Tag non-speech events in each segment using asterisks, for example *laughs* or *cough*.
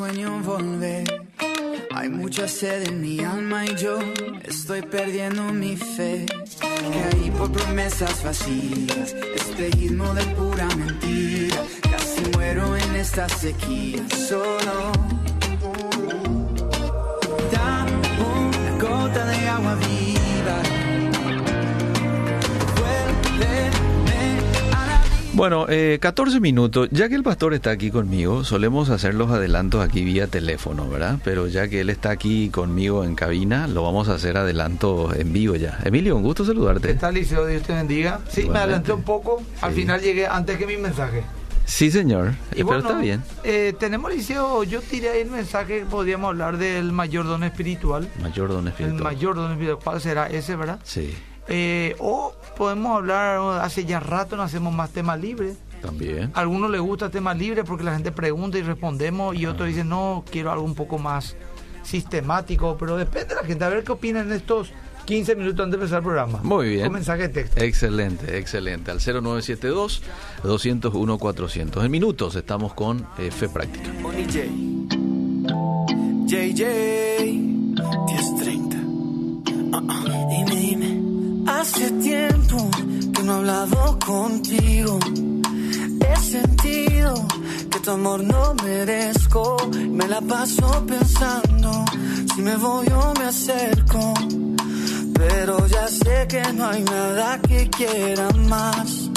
sueño volver. Hay mucha sed en mi alma y yo estoy perdiendo mi fe. Caí por promesas vacías, espejismo de pura mentira. Casi muero en esta sequía, solo. Bueno, eh, 14 minutos. Ya que el pastor está aquí conmigo, solemos hacer los adelantos aquí vía teléfono, ¿verdad? Pero ya que él está aquí conmigo en cabina, lo vamos a hacer adelanto en vivo ya. Emilio, un gusto saludarte. ¿Qué tal, Liceo? Dios te bendiga. Sí, me adelanté un poco. Al final llegué antes que mi mensaje. Sí, señor. Y Pero bueno, está bien. eh, tenemos, Liceo, yo tiré ahí el mensaje que podríamos hablar del mayor don espiritual. Mayor don El espiritual. mayor don espiritual. ¿Cuál será ese, verdad? Sí, Eh, o podemos hablar, hace ya rato no hacemos más temas libres. también. A algunos les gusta temas libres porque la gente pregunta y respondemos y otros dicen, no, quiero algo un poco más sistemático, pero depende de la gente. A ver qué opinan en estos 15 minutos antes de empezar el programa. Muy bien. Con mensaje de texto. Excelente, excelente. Al 0972-201-400. En minutos estamos con eh, Fe Práctica. JJ 1030. Dime, dime. Hace tiempo que no he hablado contigo. He sentido que tu amor no merezco. Me la paso pensando si me voy o me acerco. Pero ya sé que no hay nada que quiera más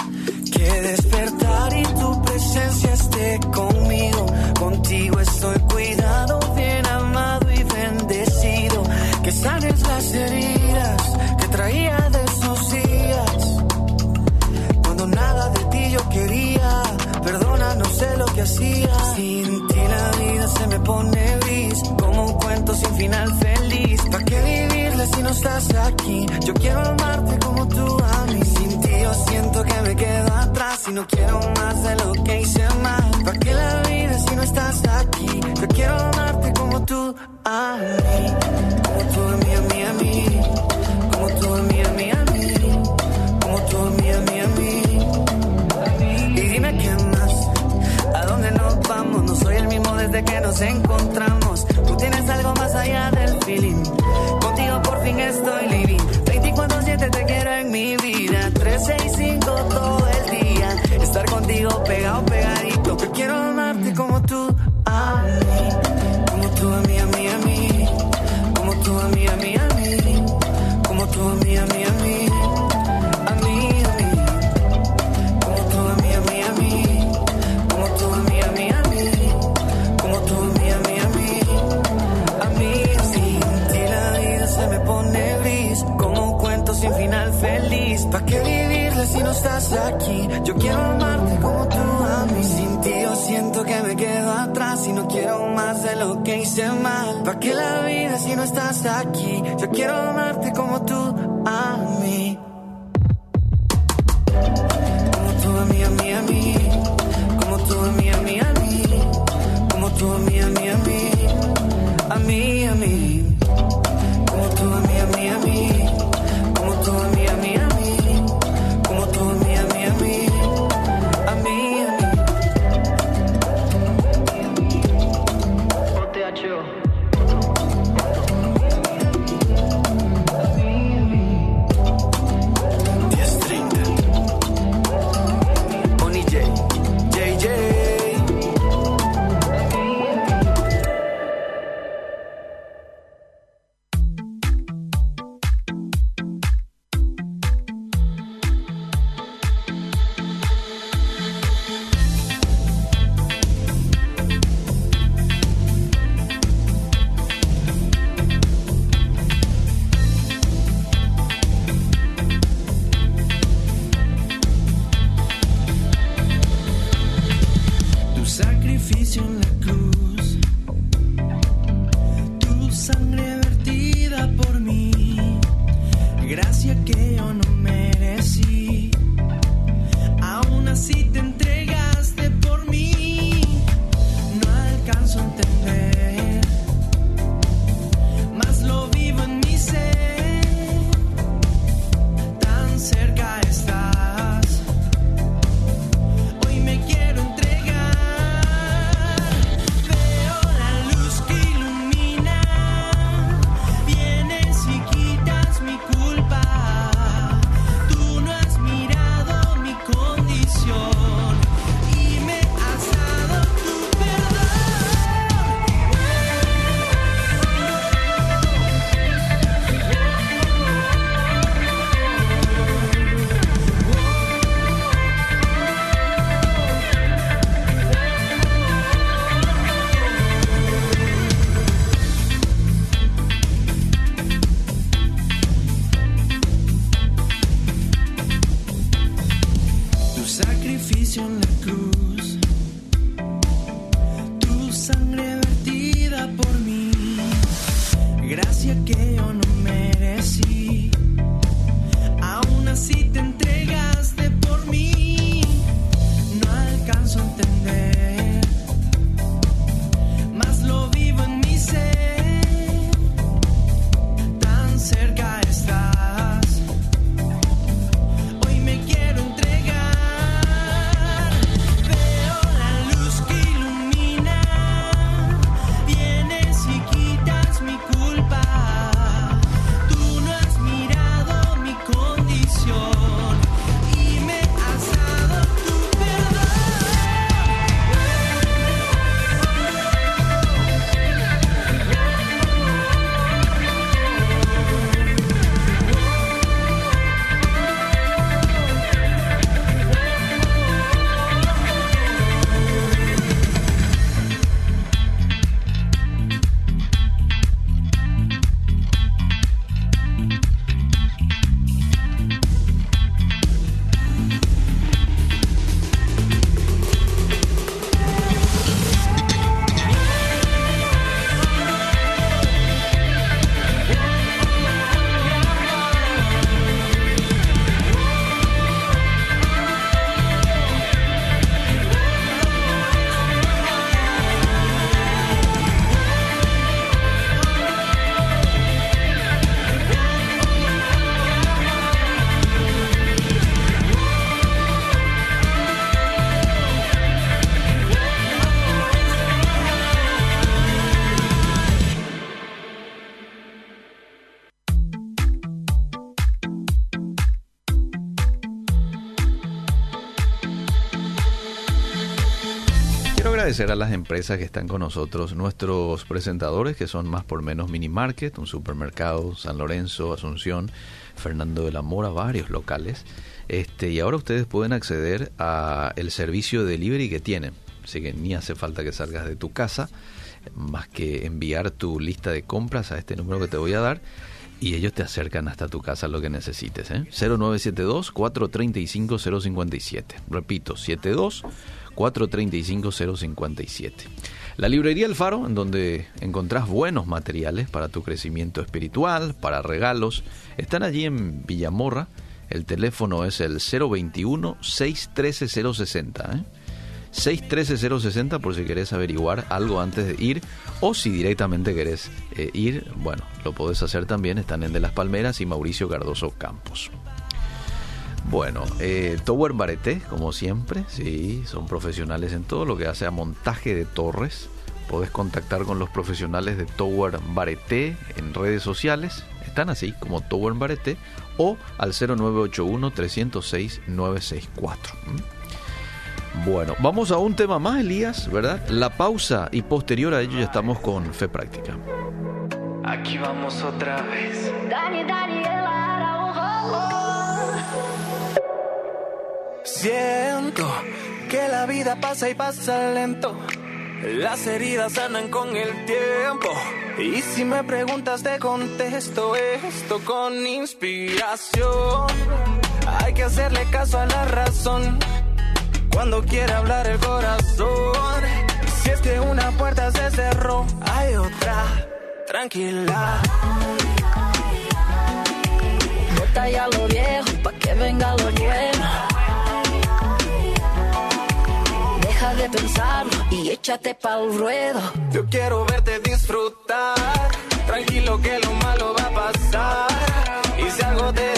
que despertar y tu presencia esté conmigo. Contigo estoy cuidado, bien amado y bendecido. Que sanes las heridas Sin ti la vida se me pone gris, como un cuento sin final feliz. ¿Para qué vivirla si no estás aquí? Yo quiero amarte como tú a mí. Sin ti yo siento que me quedo atrás y no quiero más de lo que hice mal. ¿Para qué la vida si no estás aquí? Yo quiero amarte como tú a mí. Como tú a mí, a. desde que nos encontramos. Tú tienes algo más allá del feeling. Contigo por fin estoy living. 24-7 te quiero en mi vida. 365 todo el día. Estar contigo pegado, pegadito. Yo quiero amarte como tú ¿Para qué vivirla si no estás aquí? Yo quiero amarte como tú a mí. Sin ti yo siento que me quedo atrás. Y no quiero más de lo que hice mal. ¿Para qué la vida si no estás aquí? Yo quiero amarte como tú a. agradecer a las empresas que están con nosotros, nuestros presentadores que son más por menos Mini Market, un supermercado, San Lorenzo, Asunción, Fernando de la Mora, varios locales. Este, y ahora ustedes pueden acceder a el servicio de delivery que tienen. Así que ni hace falta que salgas de tu casa, más que enviar tu lista de compras a este número que te voy a dar y ellos te acercan hasta tu casa lo que necesites. ¿eh? 0972-435-057. Repito, 72-435-057. La librería El Faro, en donde encontrás buenos materiales para tu crecimiento espiritual, para regalos, están allí en Villamorra. El teléfono es el 021-613-060. ¿eh? 613-060 por si querés averiguar algo antes de ir o si directamente querés eh, ir, bueno, lo podés hacer también, están en De las Palmeras y Mauricio Cardoso Campos. Bueno, eh, Tower Bareté, como siempre, sí, son profesionales en todo lo que hace a montaje de torres. Podés contactar con los profesionales de Tower Bareté en redes sociales, están así como Tower Bareté o al 0981 306 964. ¿m? Bueno, vamos a un tema más, Elías, ¿verdad? La pausa y posterior a ello ya estamos con Fe Práctica. Aquí vamos otra vez. Dani, Daniela Siento que la vida pasa y pasa lento. Las heridas sanan con el tiempo. Y si me preguntas, te contesto esto con inspiración. Hay que hacerle caso a la razón cuando quiere hablar el corazón. Si es que una puerta se cerró, hay otra. Tranquila. Bota ya lo viejo pa' que venga lo nuevo. De pensarlo y échate pa'l ruedo. Yo quiero verte disfrutar. Tranquilo que lo malo va a pasar. Y si algo te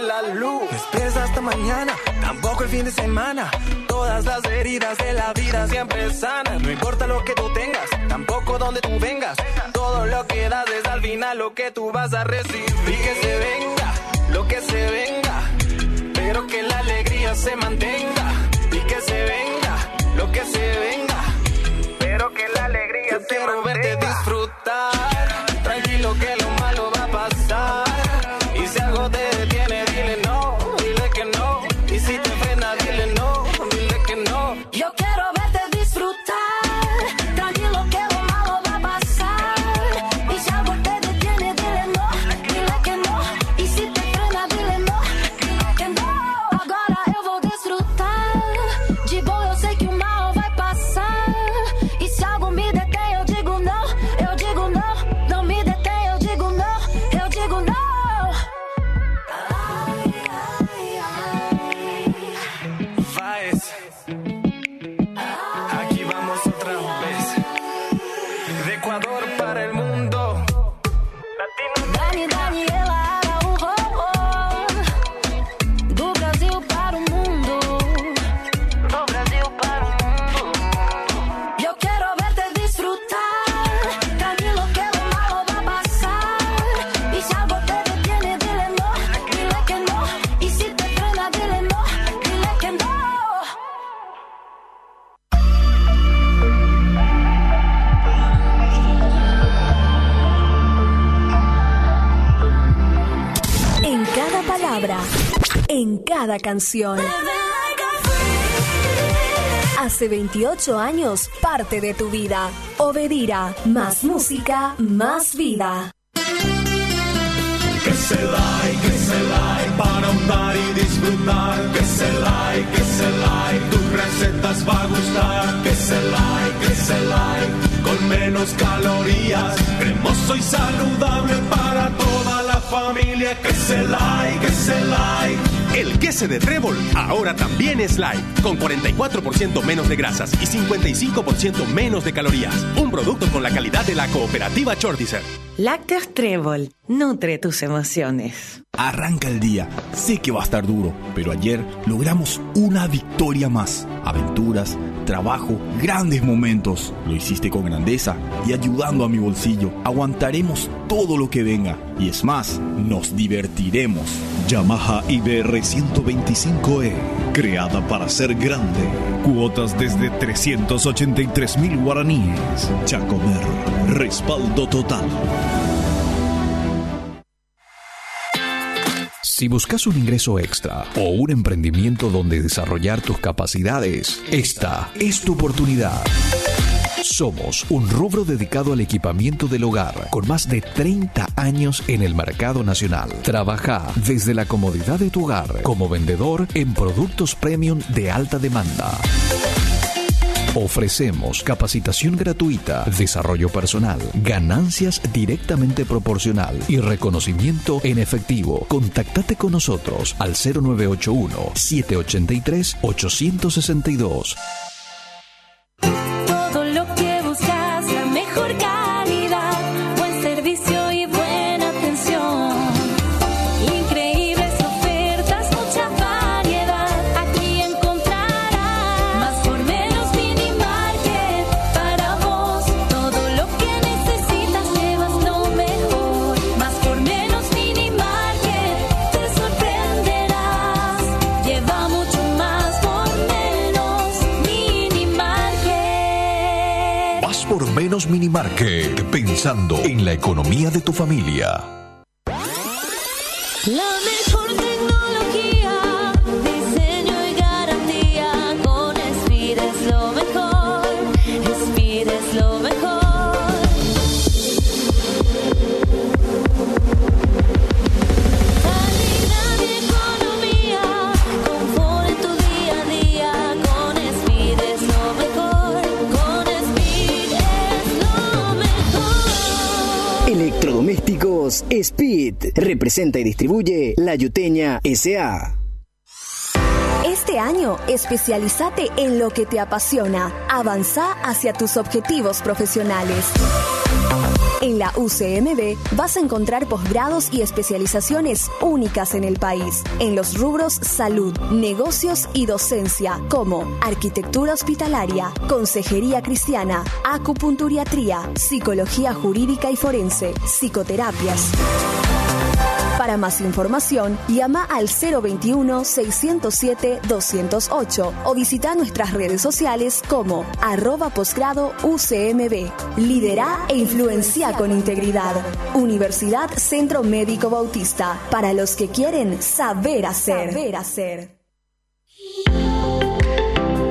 la luz. No esperes hasta mañana, tampoco el fin de semana. Todas las heridas de la vida siempre sanan. No importa lo que tú tengas, tampoco donde tú vengas. Todo lo que das es al final lo que tú vas a recibir. Y que se venga, lo que se venga pero que la alegría se mantenga y que se venga lo que se venga, pero que la alegría Yo quiero verte disfrutar, cada canción. Hace 28 años, parte de tu vida. Obedira, más música, más vida. Que se like, que se like, para untar y disfrutar. Que se like, que se like, tus recetas va a gustar. Que se like, que se like, con menos calorías. Cremoso y saludable para toda la familia. Que se like, que se like. El queso de trébol ahora también es light, con 44% menos de grasas y 55% menos de calorías. Un producto con la calidad de la cooperativa Chordicer. Lácteos Trébol, nutre tus emociones. Arranca el día. Sé que va a estar duro, pero ayer logramos una victoria más. Aventuras, trabajo, grandes momentos. Lo hiciste con grandeza y ayudando a mi bolsillo. Aguantaremos todo lo que venga. Y es más, nos divertiremos. Yamaha IBR 125E, creada para ser grande. Cuotas desde 383 mil guaraníes. Chacomer, respaldo total. Si buscas un ingreso extra o un emprendimiento donde desarrollar tus capacidades, esta es tu oportunidad. Somos un rubro dedicado al equipamiento del hogar con más de 30 años en el mercado nacional. Trabaja desde la comodidad de tu hogar como vendedor en productos premium de alta demanda. Ofrecemos capacitación gratuita, desarrollo personal, ganancias directamente proporcional y reconocimiento en efectivo. Contactate con nosotros al 0981 783 862. Market, pensando en la economía de tu familia. Speed. Representa y distribuye La Yuteña S.A. Este año, especialízate en lo que te apasiona. Avanza hacia tus objetivos profesionales. En la UCMB vas a encontrar posgrados y especializaciones únicas en el país, en los rubros salud, negocios y docencia, como arquitectura hospitalaria, consejería cristiana, acupunturiatría, psicología jurídica y forense, psicoterapias. Para más información, llama al 021-607-208 o visita nuestras redes sociales como arroba posgrado UCMB. Lidera e influencia con integridad. Universidad Centro Médico Bautista. Para los que quieren saber hacer. Saber hacer.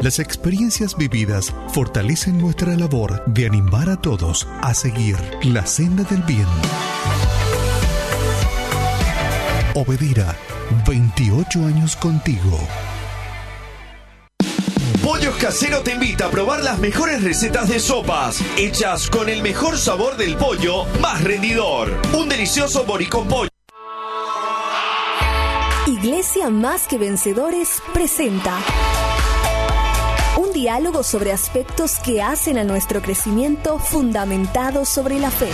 Las experiencias vividas fortalecen nuestra labor de animar a todos a seguir la senda del bien. Obedira, 28 años contigo. Pollos Casero te invita a probar las mejores recetas de sopas, hechas con el mejor sabor del pollo más rendidor. Un delicioso boricón pollo. Iglesia Más que Vencedores presenta un diálogo sobre aspectos que hacen a nuestro crecimiento fundamentado sobre la fe.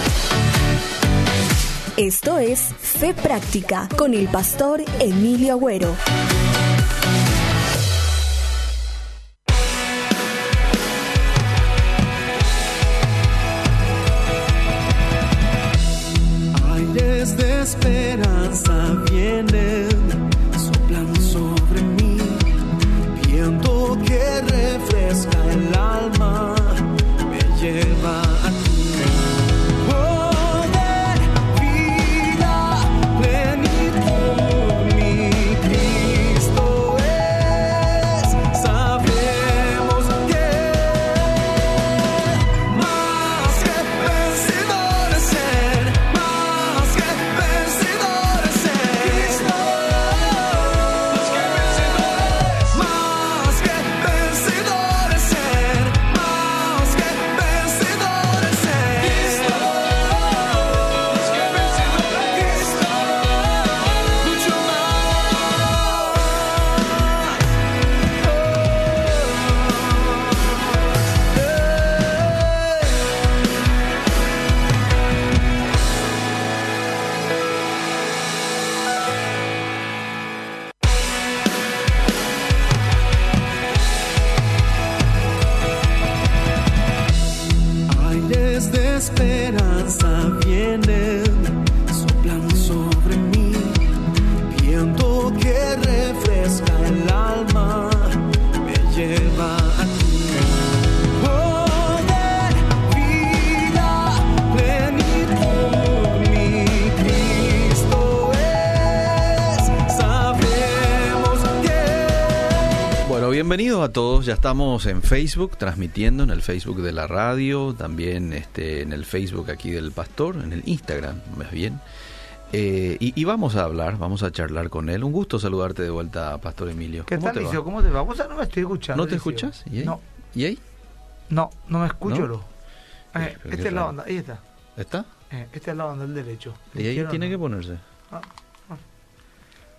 Esto es Fe Práctica con el pastor Emilio Agüero. Esperanza vienen soplando sobre mí, viento que refresca el alma, bienvenidos a todos. Ya estamos en Facebook, transmitiendo en el Facebook de la radio, también este, en el Facebook aquí del pastor, en el Instagram, más bien. Eh, y, y vamos a hablar, vamos a charlar con él. Un gusto saludarte de vuelta, Pastor Emilio. ¿Qué ¿Cómo tal? Liceo? ¿Cómo te va? Vos no me estoy escuchando. ¿No te escuchas? ¿Y ahí? No, ¿Y ahí? no, no me escucho. ¿No? Eh, qué es la banda, ahí está. ¿Está? Eh, esta es la banda del derecho. Y ahí tiene no. que ponerse.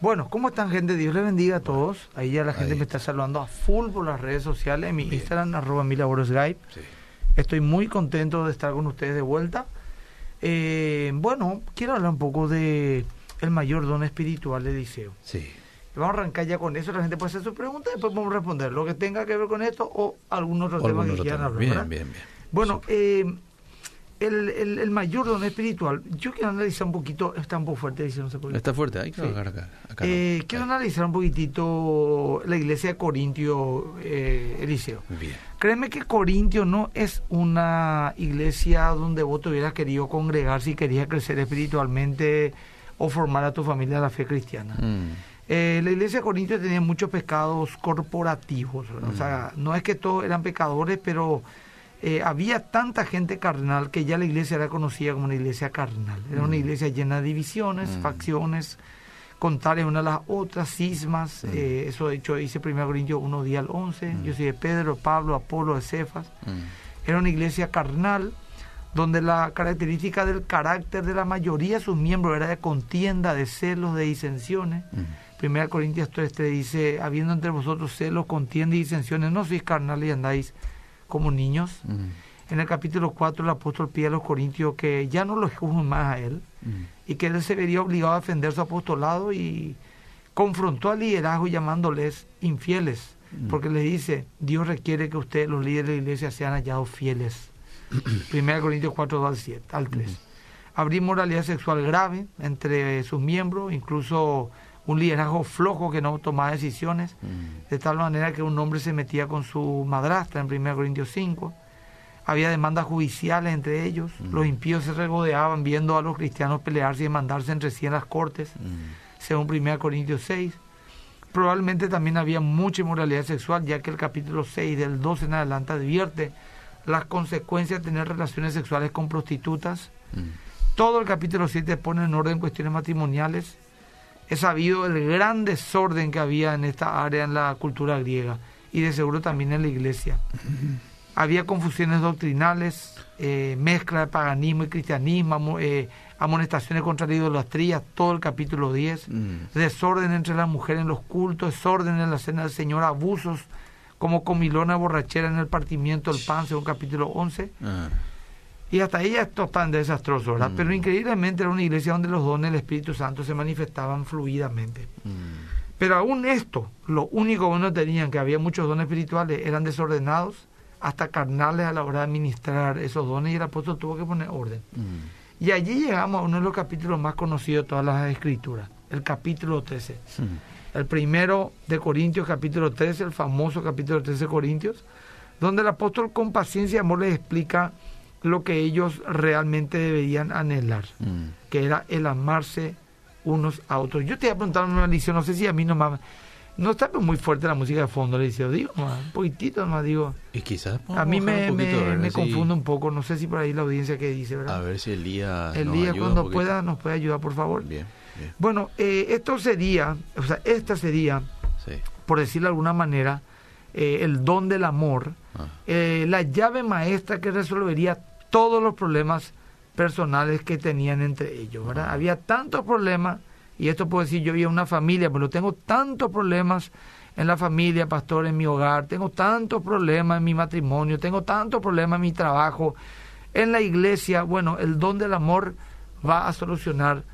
Bueno, ¿cómo están, gente? Dios les bendiga a todos. Ahí ya la gente me está saludando a full por las redes sociales. En mi Instagram, arroba mi labor Skype. Estoy muy contento de estar con ustedes de vuelta. Eh, bueno, quiero hablar un poco de el mayor don espiritual de Eliseo. Sí. Vamos a arrancar ya con eso. La gente puede hacer sus preguntas y después vamos a responder lo que tenga que ver con esto o algún otro O tema algún que otro quieran tema. hablar. Bien, bien, bien. Bueno, eh, el, el, el mayor don espiritual, yo quiero analizar un poquito, está un poco fuerte, dice, no sé por qué. Está fuerte, hay que Sí. acá. acá Eh, quiero analizar un poquitito la iglesia de Corintio, eh, Eliseo. Bien. Créeme que Corintio no es una iglesia donde vos te hubieras querido congregar si querías crecer espiritualmente o formar a tu familia la fe cristiana. Mm. Eh, la iglesia de Corintio tenía muchos pecados corporativos. O sea, no es que todos eran pecadores, pero eh, había tanta gente carnal que ya la iglesia era conocida como una iglesia carnal. Era una Mm. iglesia llena de divisiones, Mm. facciones, contrarias una a las otras, cismas. eh, eso de hecho dice 1 Corintios 1, 10 al 11. Yo soy de Pedro, Pablo, Apolo, de Cefas. Mm. Era una iglesia carnal donde la característica del carácter de la mayoría de sus miembros era de contienda, de celos, de disensiones. Mm. 1 Corintios 3 te dice, habiendo entre vosotros celos, contienda y disensiones, no sois carnales y andáis como niños. En el capítulo 4 el apóstol pide a los corintios que ya no los juzguen más a él y que él se vería obligado a defender su apostolado y confrontó al liderazgo llamándoles infieles, porque les dice, Dios requiere que ustedes, los líderes de la iglesia, sean hallados fieles. *clears throat* 1 Corintios 4, 2 al, 7, al 3. Habría inmoralidad sexual grave entre sus miembros, incluso un liderazgo flojo que no tomaba decisiones, Mm. de tal manera que un hombre se metía con su madrastra en 1 Corintios 5. Había demandas judiciales entre ellos. Los impíos se regodeaban viendo a los cristianos pelearse y demandarse entre sí en las cortes, Mm. según 1 Corintios 6. Probablemente también había mucha inmoralidad sexual, ya que el capítulo 6 del 12 en adelante advierte las consecuencias de tener relaciones sexuales con prostitutas. Mm. Todo el capítulo 7 pone en orden cuestiones matrimoniales. Es sabido el gran desorden que había en esta área en la cultura griega y de seguro también en la iglesia. Había confusiones doctrinales, eh, mezcla de paganismo y cristianismo, eh, amonestaciones contra la idolatría, todo el capítulo 10, Mm. desorden entre las mujeres en los cultos, desorden en la cena del Señor, abusos como comilona borrachera en el partimiento del pan, según capítulo 11. Ah. Y hasta ahí ya es totalmente desastroso, ¿verdad? Mm. Pero increíblemente era una iglesia donde los dones del Espíritu Santo se manifestaban fluidamente. Mm. Pero aún esto, lo único bueno que tenían, que había muchos dones espirituales, eran desordenados, hasta carnales a la hora de administrar esos dones y el apóstol tuvo que poner orden. Mm. Y allí llegamos a uno de los capítulos más conocidos de todas las escrituras, el capítulo 13. Mm. El primero de Corintios, capítulo 13, el famoso capítulo 13 de Corintios, donde el apóstol con paciencia y amor les explica lo que ellos realmente deberían anhelar, Mm. que era el amarse unos a otros. Yo te voy a preguntar una lección, no sé si a mí nomás, no está muy fuerte la música de fondo, le dice, digo, un poquitito nomás, digo. Y quizás A mí me, un poquito, me, confunde un poco, no sé si por ahí la audiencia que dice, ¿verdad? A ver si Elías nos Elías, ayuda cuando pueda, nos puede ayudar, por favor. Bien, bien. Bueno, eh, esto sería, o sea, esta sería, Sí. por decirlo de alguna manera, eh, el don del amor, Ah. eh, la llave maestra que resolvería todos los problemas personales que tenían entre ellos, ¿verdad? Había tantos problemas, y esto puedo decir, yo vi una familia, pero tengo tantos problemas en la familia, pastor, en mi hogar, tengo tantos problemas en mi matrimonio, tengo tantos problemas en mi trabajo, en la iglesia, bueno, el don del amor va a solucionar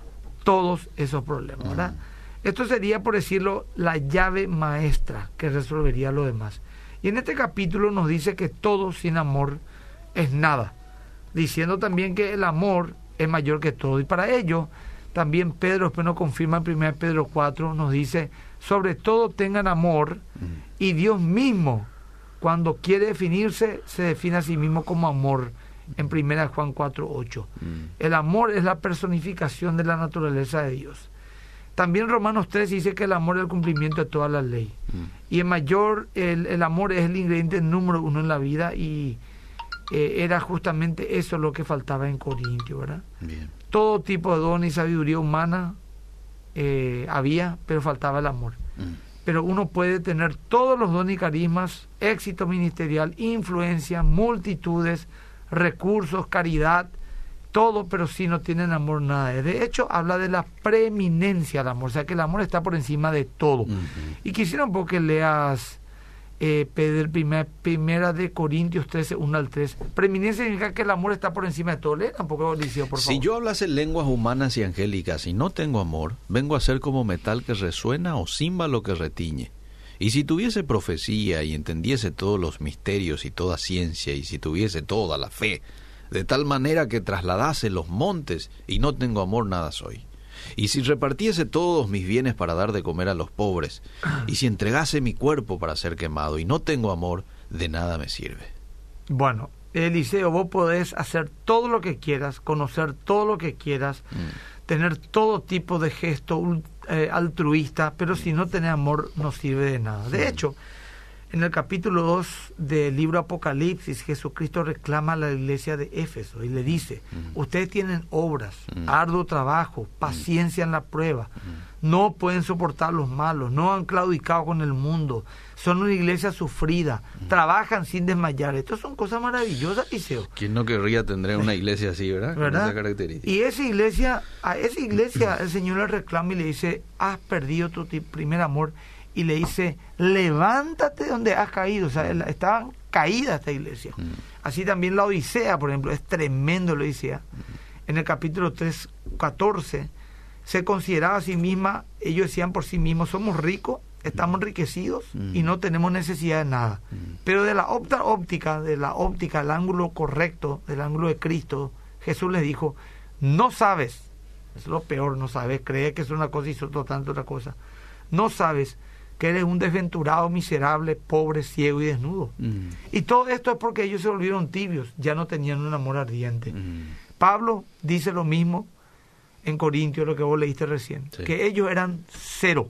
todos esos problemas, ¿verdad? Esto sería, por decirlo, la llave maestra que resolvería lo demás. Y en este capítulo nos dice que todo sin amor es nada. Diciendo también que el amor es mayor que todo. Y para ello, también Pedro, después nos confirma en 1 Pedro 4, nos dice, sobre todo tengan amor y Dios mismo, cuando quiere definirse, se define a sí mismo como amor en 1 Juan 4, 8. El amor es la personificación de la naturaleza de Dios. También Romanos 3 dice que el amor es el cumplimiento de toda la ley. Y el mayor, el, el amor es el ingrediente número uno en la vida y eh, era justamente eso lo que faltaba en Corintio, ¿verdad? Bien. Todo tipo de don y sabiduría humana eh, había, pero faltaba el amor. Pero uno puede tener todos los dones y carismas, éxito ministerial, influencia, multitudes, recursos, caridad, todo, pero si no tienen amor, nada. De hecho, habla de la preeminencia del amor, o sea que el amor está por encima de todo. Y quisiera un poco que leas eh, Pedro, primera, primera de Corintios 13, 1 al 3. Preeminencia significa que el amor está por encima de todo. Lee tampoco, Eliseo, por favor. Si yo hablase lenguas humanas y angélicas y no tengo amor, vengo a ser como metal que resuena o címbalo que retiñe. Y si tuviese profecía y entendiese todos los misterios y toda ciencia, y si tuviese toda la fe, de tal manera que trasladase los montes y no tengo amor, nada soy. Y si repartiese todos mis bienes para dar de comer a los pobres, y si entregase mi cuerpo para ser quemado y no tengo amor, de nada me sirve. Bueno, Eliseo, vos podés hacer todo lo que quieras, conocer todo lo que quieras, tener todo tipo de gesto eh, altruista, pero si no tenés amor no sirve de nada. De hecho, en el capítulo 2 del libro Apocalipsis, Jesucristo reclama a la iglesia de Éfeso y le dice, ustedes tienen obras, arduo trabajo, paciencia en la prueba, no pueden soportar los malos, no han claudicado con el mundo, son una iglesia sufrida, trabajan sin desmayar. Estas son cosas maravillosas, Eliseo. ¿Quién no querría tener una iglesia así, verdad? Con ¿verdad? esa característica. Y esa iglesia, a esa iglesia *clears throat* el Señor le reclama y le dice, has perdido tu primer amor. Y le dice, levántate de donde has caído. O sea, estaban caídas esta iglesia. Así también la Odisea, por ejemplo, es tremendo la Odisea. En el capítulo 3, 14, se consideraba a sí misma, ellos decían por sí mismos, somos ricos, estamos enriquecidos y no tenemos necesidad de nada. Pero de la opta óptica, de la óptica, el ángulo correcto, del ángulo de Cristo, Jesús les dijo, no sabes, es lo peor, no sabes, cree que es una cosa y es tanto otra cosa. No sabes que eres un desventurado, miserable, pobre, ciego y desnudo. Y todo esto es porque ellos se volvieron tibios, ya no tenían un amor ardiente. Pablo dice lo mismo en Corintios, lo que vos leíste recién, Sí. que ellos eran cero,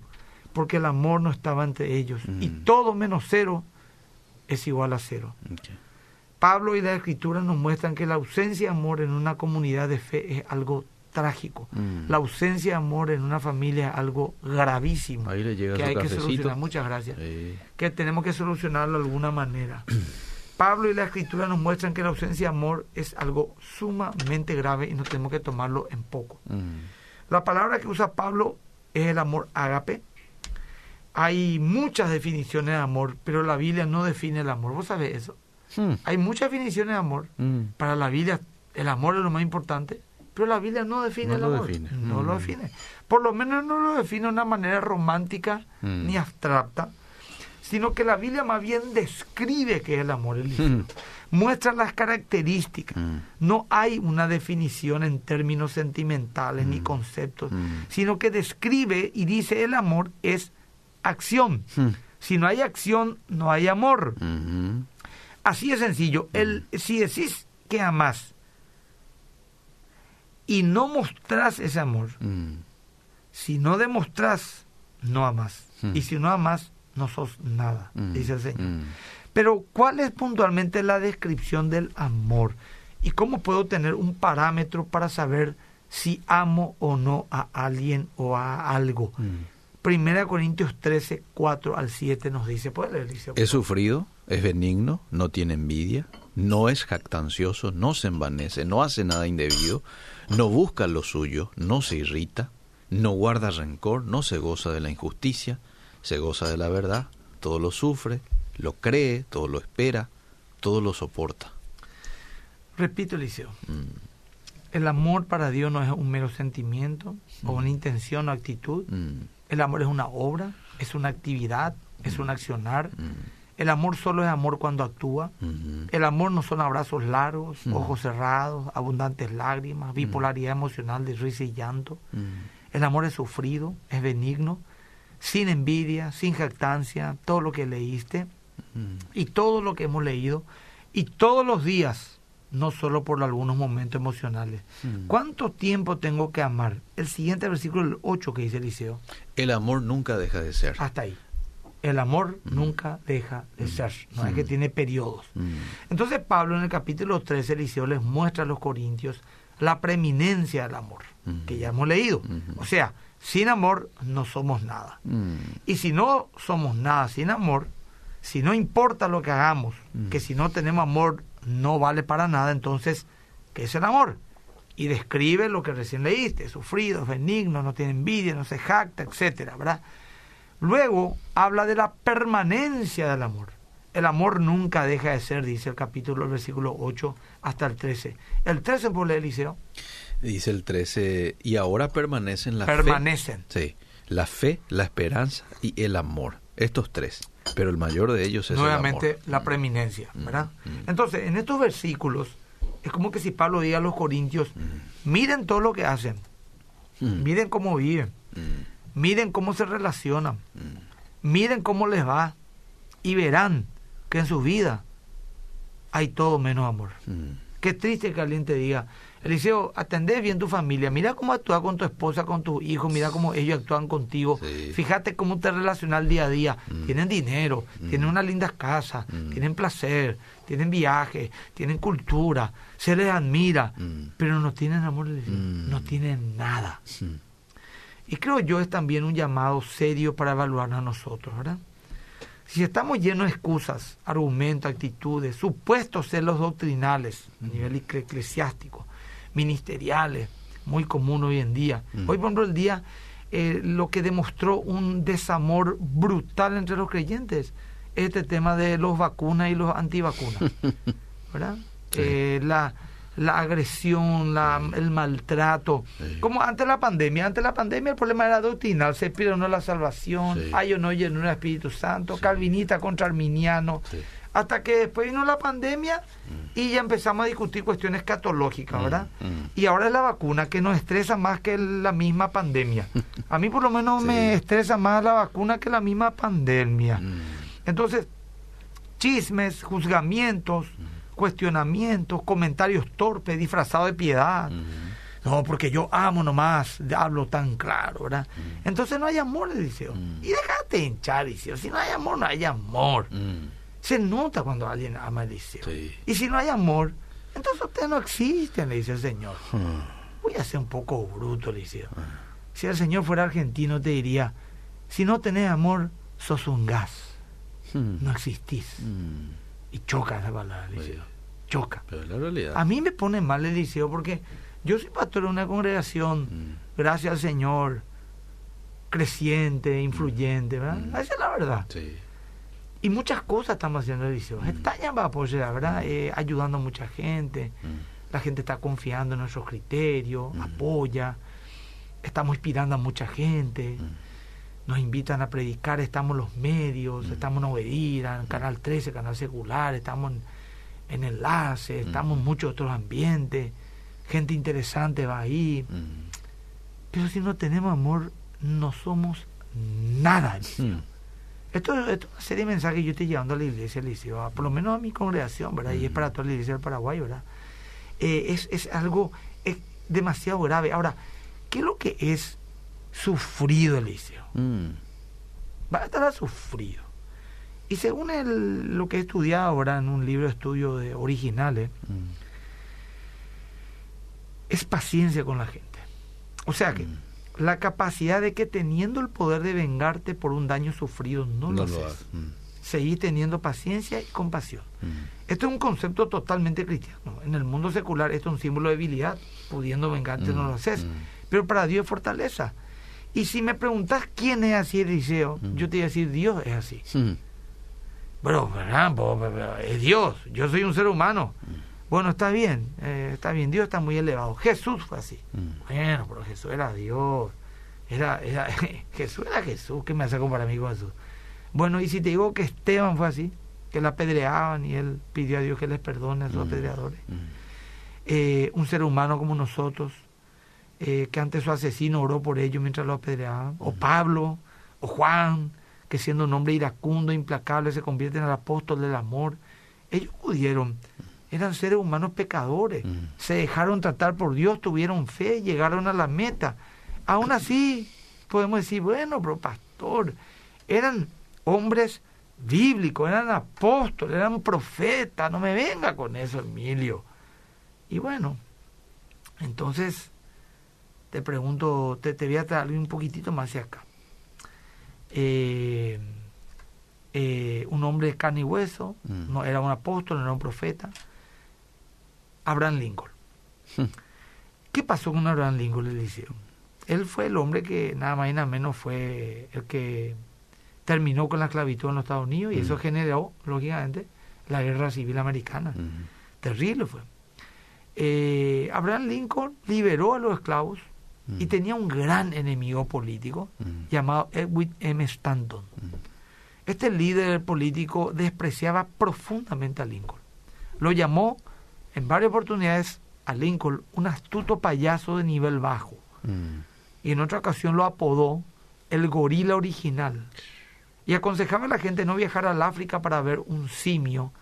porque el amor no estaba entre ellos. Y todo menos cero es igual a cero. Pablo y la Escritura nos muestran que la ausencia de amor en una comunidad de fe es algo trágico. Mm. La ausencia de amor en una familia es algo gravísimo. Ahí le llega que hay que solucionar. Muchas gracias. Sí. Que tenemos que solucionarlo de alguna manera. *clears throat* Pablo y la Escritura nos muestran que la ausencia de amor es algo sumamente grave y no tenemos que tomarlo en poco. Mm. La palabra que usa Pablo es el amor ágape. Hay muchas definiciones de amor, pero la Biblia no define el amor. ¿Vos sabés eso? Hmm. Hay muchas definiciones de amor. Mm. Para la Biblia el amor es lo más importante, pero la Biblia no define No el lo amor. define. No Mm. lo define. Por lo menos no lo define de una manera romántica Mm. ni abstracta, sino que la Biblia más bien describe qué es el amor. Eliseo. Mm. Muestra las características. No hay una definición en términos sentimentales Mm. ni conceptos, sino que describe y dice el amor es acción. Mm. Si no hay acción, no hay amor. Ujú. Así de sencillo. El, si decís que amás y no mostrás ese amor, Mm. si no demostrás, no amás. Mm. Y si no amás, no sos nada, Mm. dice el Señor. Pero, ¿cuál es puntualmente la descripción del amor? ¿Y cómo puedo tener un parámetro para saber si amo o no a alguien o a algo? Primera Corintios 13, 4 al 7 nos dice, ¿puede leer, Eliseo? Es sufrido, es benigno, no tiene envidia, no es jactancioso, no se envanece, no hace nada indebido, no busca lo suyo, no se irrita, no guarda rencor, no se goza de la injusticia, se goza de la verdad, todo lo sufre, lo cree, todo lo espera, todo lo soporta. Repito, Eliseo. Mm. El amor para Dios no es un mero sentimiento o una intención o actitud. Mm. El amor es una obra, es una actividad, es un accionar. El amor solo es amor cuando actúa. El amor no son abrazos largos, ojos cerrados, abundantes lágrimas, bipolaridad emocional de risa y llanto. El amor es sufrido, es benigno, sin envidia, sin jactancia, todo lo que leíste y todo lo que hemos leído y todos los días, no solo por algunos momentos emocionales. ¿Cuánto tiempo tengo que amar? El siguiente versículo, el 8 que dice Eliseo. El amor nunca deja de ser. Hasta ahí. El amor nunca deja de ser. No es que tiene periodos. Entonces Pablo en el capítulo 13, Eliseo les muestra a los corintios la preeminencia del amor, que ya hemos leído. O sea, sin amor no somos nada. Y si no somos nada sin amor, si no importa lo que hagamos, que si no tenemos amor no vale para nada, entonces, ¿qué es el amor? Y describe lo que recién leíste, sufrido, benigno, no tiene envidia, no se jacta, etcétera, ¿verdad? Luego habla de la permanencia del amor. El amor nunca deja de ser, dice el capítulo, el versículo 8 hasta el 13. El 13 por el Eliseo. Dice el 13, y ahora permanecen la Permanecen. fe. Sí, la fe, la esperanza y el amor. Estos tres. Pero el mayor de ellos es Nuevamente el amor. la preeminencia, ¿verdad? Entonces, en estos versículos, es como que si Pablo diga a los corintios, miren todo lo que hacen, miren cómo viven, miren cómo se relacionan, miren cómo les va, y verán que en su vida hay todo menos amor. Qué triste que alguien te diga, Eliseo, atendés bien tu familia, mira cómo actúas con tu esposa, con tus hijos, mira cómo ellos actúan contigo, fíjate cómo te relacionas día a día, tienen dinero, tienen unas lindas casas, tienen placer, tienen viajes, tienen cultura, se les admira, pero no tienen amor, Eliseo, no tienen nada. Y creo yo es también un llamado serio para evaluarnos a nosotros, ¿verdad? Si estamos llenos de excusas, argumentos, actitudes, supuestos celos doctrinales a nivel eclesiástico, ministeriales, muy común hoy en día. Hoy, por ejemplo, el día, eh, lo que demostró un desamor brutal entre los creyentes, es este tema de los vacunas y los antivacunas, *laughs* ¿verdad? Eh, la, la agresión, la, el maltrato. Como antes de la pandemia, antes de la pandemia el problema era doctrinal, se pide o no la salvación, hay o no llenura Espíritu Santo, calvinista contra arminiano, hasta que después vino la pandemia y ya empezamos a discutir cuestiones catológicas, ¿verdad? Y ahora es la vacuna que nos estresa más que la misma pandemia. *laughs* A mí por lo menos me estresa más la vacuna que la misma pandemia. Entonces, chismes, juzgamientos, cuestionamientos, comentarios torpes, disfrazados de piedad. No, porque yo amo nomás, hablo tan claro, ¿verdad? Entonces no hay amor, Eliseo. Y déjate hinchar, Eliseo. Si no hay amor, no hay amor. Se nota cuando alguien ama a Eliseo. Y si no hay amor, entonces ustedes no existen, le dice el Señor. Voy a ser un poco bruto, Eliseo. Si el Señor fuera argentino, te diría, si no tenés amor, sos un gas. No existís. Y choca esa palabra, Eliseo. Choca. Pero es la realidad. A mí me pone mal el liceo porque yo soy pastor de una congregación, gracias al Señor, creciente, influyente, ¿verdad? Esa es la verdad. Y muchas cosas estamos haciendo en el liceo. Está ya va a apoyar, ¿verdad? Eh, ayudando a mucha gente. La gente está confiando en nuestros criterios, apoya. Estamos inspirando a mucha gente. Nos invitan a predicar, estamos los medios, estamos en Obedira, en Canal 13, Canal Secular, estamos en, en Enlace, estamos en muchos otros ambientes. Gente interesante va ahí. Pero si no tenemos amor, no somos nada. Esto, esto es una serie de mensajes que yo estoy llevando a la iglesia, Eliseo, por lo menos a mi congregación, ¿verdad? Y es para toda la iglesia del Paraguay, ¿verdad? Eh, es, es algo es demasiado grave. Ahora, ¿qué es lo que es sufrido, Eliseo? Va a estar sufrido. Y según el- lo que he estudiado ahora en un libro de estudio de originales, es paciencia con la gente. O sea que la capacidad de que teniendo el poder de vengarte por un daño sufrido no, lo No lo haces. Mm. Seguís teniendo paciencia y compasión. Esto es un concepto totalmente cristiano. En el mundo secular esto es un símbolo de debilidad. Pudiendo vengarte no lo haces. Pero para Dios es fortaleza. Y si me preguntas quién es así, Eliseo, yo te voy a decir Dios es así. Pero, bo- bo- es Dios, yo soy un ser humano. Bueno, está bien, eh, está bien, Dios está muy elevado. Jesús fue así. Bueno, pero Jesús era Dios. Era, era, *laughs* Jesús era Jesús, ¿qué me hace comparar a mí con Jesús? Bueno, y si te digo que Esteban fue así, que le apedreaban y él pidió a Dios que les perdone a esos apedreadores. Eh, un ser humano como nosotros, eh, que ante su asesino oró por ellos mientras lo apedreaban. O Pablo, o Juan, que siendo un hombre iracundo, implacable, se convierte en el apóstol del amor. Ellos pudieron, eran seres humanos pecadores, se dejaron tratar por Dios, tuvieron fe, llegaron a la meta. Aún así, podemos decir, bueno, pero pastor, eran hombres bíblicos, eran apóstoles, eran profetas, no me venga con eso, Emilio. Y bueno, entonces te pregunto, te, te voy a traer un poquitito más hacia acá. Eh, eh, un hombre de carne y hueso, no era un apóstol, no era un profeta. Abraham Lincoln. ¿Qué pasó con Abraham Lincoln? Le hicieron. Él fue el hombre que nada más y nada menos fue el que terminó con la esclavitud en los Estados Unidos y eso generó, lógicamente, la guerra civil americana. Terrible fue. Eh, Abraham Lincoln liberó a los esclavos y tenía un gran enemigo político llamado Edwin M. Stanton. Este líder político despreciaba profundamente a Lincoln. Lo llamó en varias oportunidades a Lincoln un astuto payaso de nivel bajo. Y en otra ocasión lo apodó el gorila original. Y aconsejaba a la gente no viajar al África para ver un simio,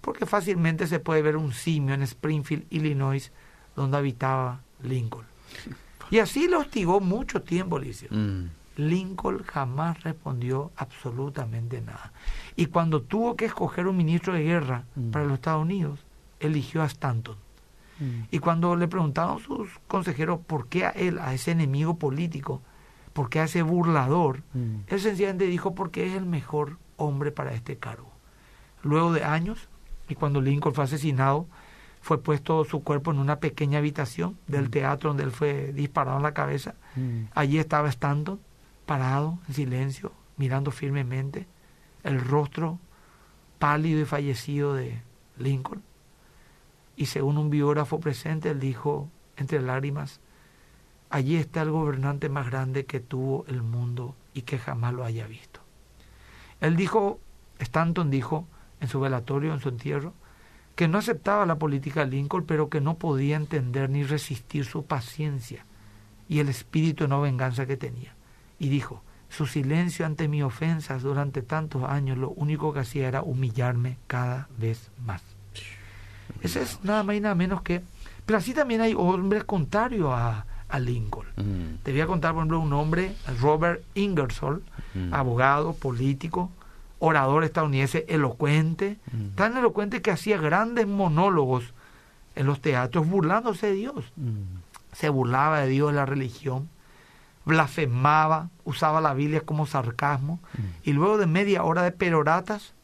porque fácilmente se puede ver un simio en Springfield, Illinois, donde habitaba Lincoln. Y así lo hostigó mucho tiempo, Licio. Lincoln jamás respondió absolutamente nada. Y cuando tuvo que escoger un ministro de guerra para los Estados Unidos, eligió a Stanton. Y cuando le preguntaron sus consejeros por qué a él, a ese enemigo político, por qué a ese burlador, él sencillamente dijo porque es el mejor hombre para este cargo. Luego de años, y cuando Lincoln fue asesinado, fue puesto su cuerpo en una pequeña habitación del teatro donde él fue disparado en la cabeza. Allí estaba Stanton, parado, en silencio, mirando firmemente el rostro pálido y fallecido de Lincoln. Y según un biógrafo presente, él dijo, entre lágrimas, allí está el gobernante más grande que tuvo el mundo y que jamás lo haya visto. Él dijo, Stanton dijo en su velatorio, en su entierro, que no aceptaba la política de Lincoln, pero que no podía entender ni resistir su paciencia y el espíritu de no venganza que tenía. Y dijo, su silencio ante mis ofensas durante tantos años lo único que hacía era humillarme cada vez más. Ese es nada más y nada menos que... Pero así también hay hombres contrarios a, a Lincoln. Te voy a contar, por ejemplo, un hombre, Robert Ingersoll, abogado, político, orador estadounidense, elocuente, tan elocuente que hacía grandes monólogos en los teatros burlándose de Dios. Se burlaba de Dios, de la religión, blasfemaba, usaba la Biblia como sarcasmo, y luego de media hora de peroratas,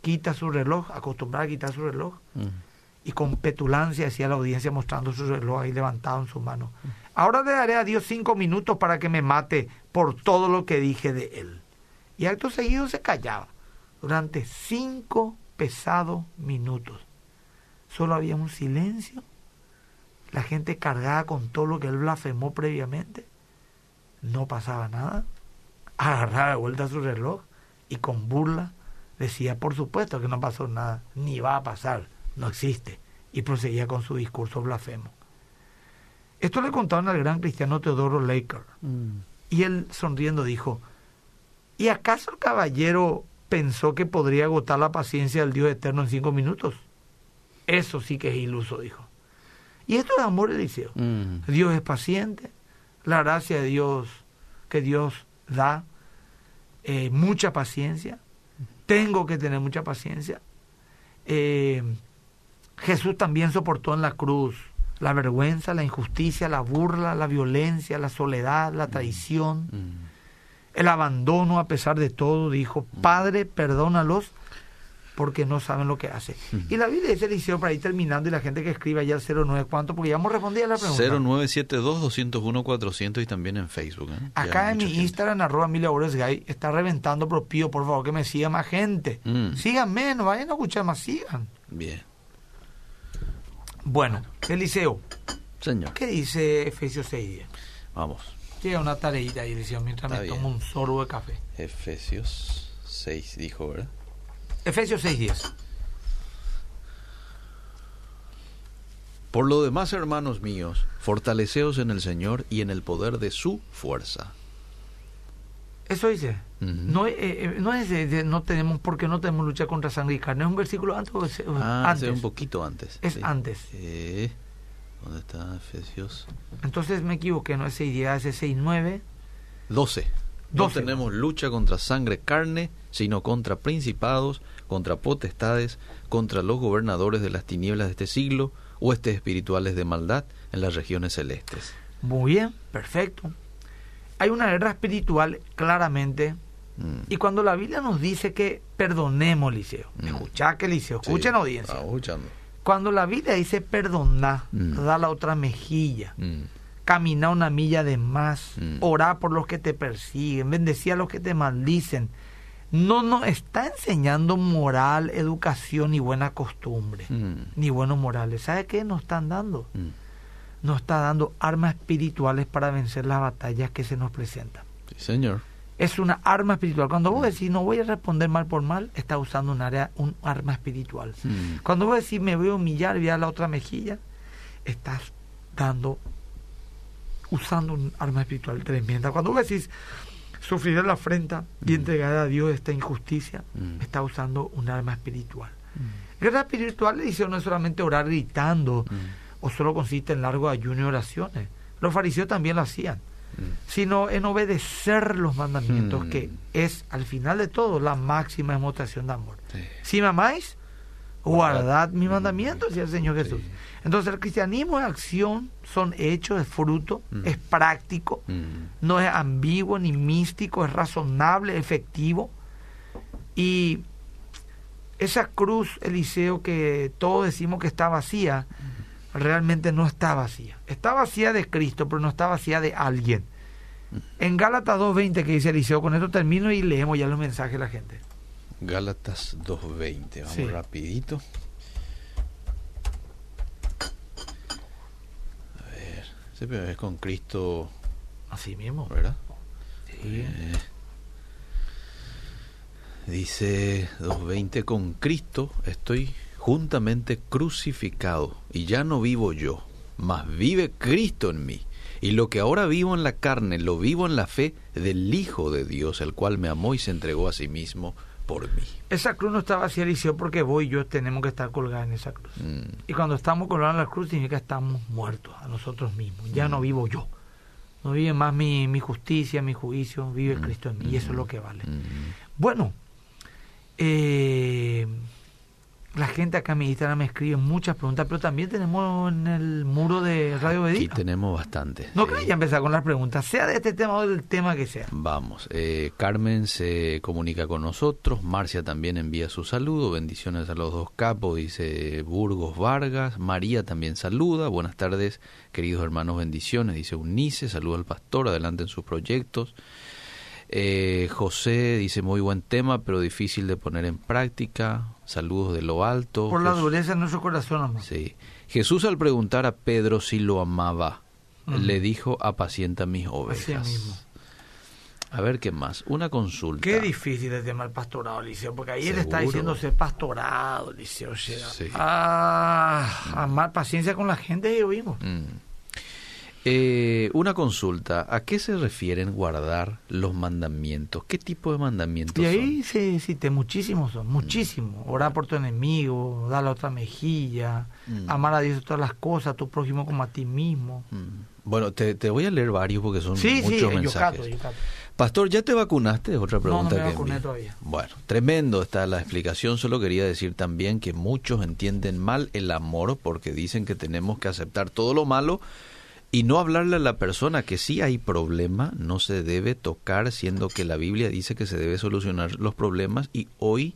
quita su reloj, acostumbraba a quitar su reloj, y con petulancia decía a la audiencia mostrando su reloj ahí levantado en su mano. Ahora le daré a Dios cinco minutos para que me mate por todo lo que dije de él. Y acto seguido se callaba durante cinco pesados minutos. Solo había un silencio, la gente cargada con todo lo que él blasfemó previamente. No pasaba nada. Agarraba de vuelta su reloj y con burla decía, por supuesto que no pasó nada, ni va a pasar, no existe. Y proseguía con su discurso blasfemo. Esto le contaron al gran cristiano Teodoro Laker. Y él sonriendo dijo, ¿y acaso el caballero pensó que podría agotar la paciencia del Dios eterno en cinco minutos? Eso sí que es iluso, dijo. Y esto es amor, Eliseo. Dios es paciente, la gracia de Dios que Dios da, eh, mucha paciencia. Tengo que tener mucha paciencia. Eh, Jesús también soportó en la cruz la vergüenza, la injusticia, la burla, la violencia, la soledad, la traición, el abandono a pesar de todo. Dijo, Padre, perdónalos porque no saben lo que hacen. Y la Biblia dice Eliseo para ir terminando y la gente que escribe allá al 09, ¿cuánto? Porque ya hemos respondido a la pregunta. 0972-201-400 y también en Facebook. ¿eh? Acá en mi gente. Instagram, arroba Gay, está reventando, pero pido por favor que me siga más gente. Mm. Síganme, no vayan a escuchar más, sigan. Bien. Bueno, Eliseo, Señor. ¿qué dice Efesios 6? Vamos. Llega una tareita ahí, Eliseo, mientras Está me bien. tomo un sorbo de café. Efesios 6 dijo, ¿verdad? Efesios 6.10. Por lo demás, hermanos míos, fortaleceos en el Señor y en el poder de su fuerza. Eso dice. no, eh, eh, no es de, de no tenemos porque no tenemos lucha contra sangre y carne. ¿Es un versículo antes o es- Ah, antes? sí, un poquito antes. Es sí. antes. Eh, ¿Dónde está Efesios? Entonces me equivoqué, no es 6.10, es 6.9. 12. No 12. tenemos lucha contra sangre carne, sino contra principados, contra potestades, contra los gobernadores de las tinieblas de este siglo, huestes espirituales de maldad en las regiones celestes. Muy bien, perfecto. Hay una guerra espiritual claramente. Mm. Y cuando la Biblia nos dice que perdonemos, Liceo, escucha que Liceo, escuchen Sí, audiencia. escuchando. Cuando la Biblia dice perdonar, Mm. da la otra mejilla, Mm. caminar una milla de más, Mm. orar por los que te persiguen, bendecir a los que te maldicen, no nos está enseñando moral, educación ni buena costumbre, Mm. ni buenos morales. ¿Sabe qué nos están dando? Mm. Nos está dando armas espirituales para vencer las batallas que se nos presentan. Sí, señor. Es una arma espiritual. Cuando vos decís no voy a responder mal por mal, está usando un área, un arma espiritual. Mm. Cuando vos decís me voy a humillar y voy a la otra mejilla, estás dando, usando un arma espiritual tremenda. Cuando vos decís sufriré la afrenta y entregaré a Dios esta injusticia, Mm. está usando un arma espiritual. Guerra espiritual le dice no es solamente orar gritando Mm. o solo consiste en largo ayuno y oraciones. Los fariseos también lo hacían, sino en obedecer los mandamientos, Mm. que es al final de todo la máxima demostración de amor. Si me amáis, guardad mis mandamientos, decía el Señor Jesús. Entonces el cristianismo es acción, son hechos, es fruto, Mm. es práctico, Mm. no es ambiguo ni místico, es razonable, efectivo. Y esa cruz, Eliseo, que todos decimos que está vacía, realmente no está vacía. Está vacía de Cristo, pero no está vacía de alguien. En Gálatas 2.20 que dice Eliseo, con esto termino y leemos ya los mensajes de la gente. Gálatas 2.20. Vamos Sí. rapidito. A ver. Siempre es con Cristo. Así mismo. ¿Verdad? Sí. Eh, dice 2.20, con Cristo estoy juntamente crucificado y ya no vivo yo, mas vive Cristo en mí. Y lo que ahora vivo en la carne, lo vivo en la fe del Hijo de Dios, el cual me amó y se entregó a sí mismo por mí. Esa cruz no está vacía, Eliseo, porque vos y yo tenemos que estar colgados en esa cruz. Mm, Y cuando estamos colgados en la cruz significa que estamos muertos a nosotros mismos. Ya no vivo yo. No vive más mi, mi justicia, mi juicio, vive Cristo en mí. Y eso es lo que vale. Bueno, eh, la gente acá en mi Instagram me escribe muchas preguntas, pero también tenemos en el muro de Radio Aquí Bedía. tenemos bastante. No creo ya empezar con las preguntas, sea de este tema o del tema que sea. Vamos, eh, Carmen se comunica con nosotros, Marcia también envía su saludo, bendiciones a los dos capos, dice Burgos Vargas, María también saluda, buenas tardes queridos hermanos, bendiciones, dice Unice, saluda al pastor, adelante en sus proyectos. Eh, José dice muy buen tema, pero difícil de poner en práctica, saludos de lo alto. Por la dureza de nuestro corazón, amor. Sí. Jesús al preguntar a Pedro si lo amaba, le dijo, apacienta mis Así ovejas. mismo. A ver qué más. Una consulta. Qué difícil el tema del pastorado, Liceo, porque ahí él está diciendo ser pastorado, Liceo. o sea, Sí. Ah, amar paciencia con la gente y oímos. Mm. Eh, una consulta. ¿A qué se refieren guardar los mandamientos? ¿Qué tipo de mandamientos Y ahí sí, cité muchísimos son, muchísimos. Orar por tu enemigo, dar la otra mejilla, Mm. amar a Dios todas las cosas, a tu prójimo como a ti mismo. son? Bueno, te, te voy a leer varios porque son Sí, sí, muchos yo mensajes. cato, yo cato. Pastor, ¿ya te vacunaste? Es otra No, no pregunta me que vacuné todavía. Bueno, tremendo está la explicación. Solo quería decir también que muchos entienden mal el amor porque dicen que tenemos que aceptar todo lo malo y no hablarle a la persona que sí hay problema, no se debe tocar, siendo que la Biblia dice que se debe solucionar los problemas y hoy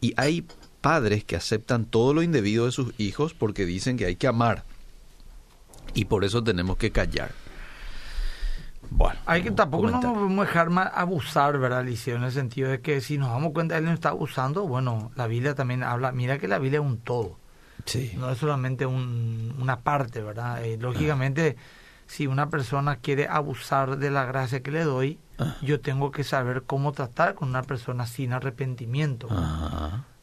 y hay padres que aceptan todo lo indebido de sus hijos porque dicen que hay que amar y por eso tenemos que callar. Bueno, Hay que tampoco no comentar. nos podemos dejar más abusar, ¿verdad, Liceo? En el sentido de que si nos damos cuenta él no está abusando, bueno, la Biblia también habla, mira que la Biblia es un todo. Sí. No es solamente un- una parte, ¿verdad? Eh, lógicamente, si una persona quiere abusar de la gracia que le doy, Ah. yo tengo que saber cómo tratar con una persona sin arrepentimiento.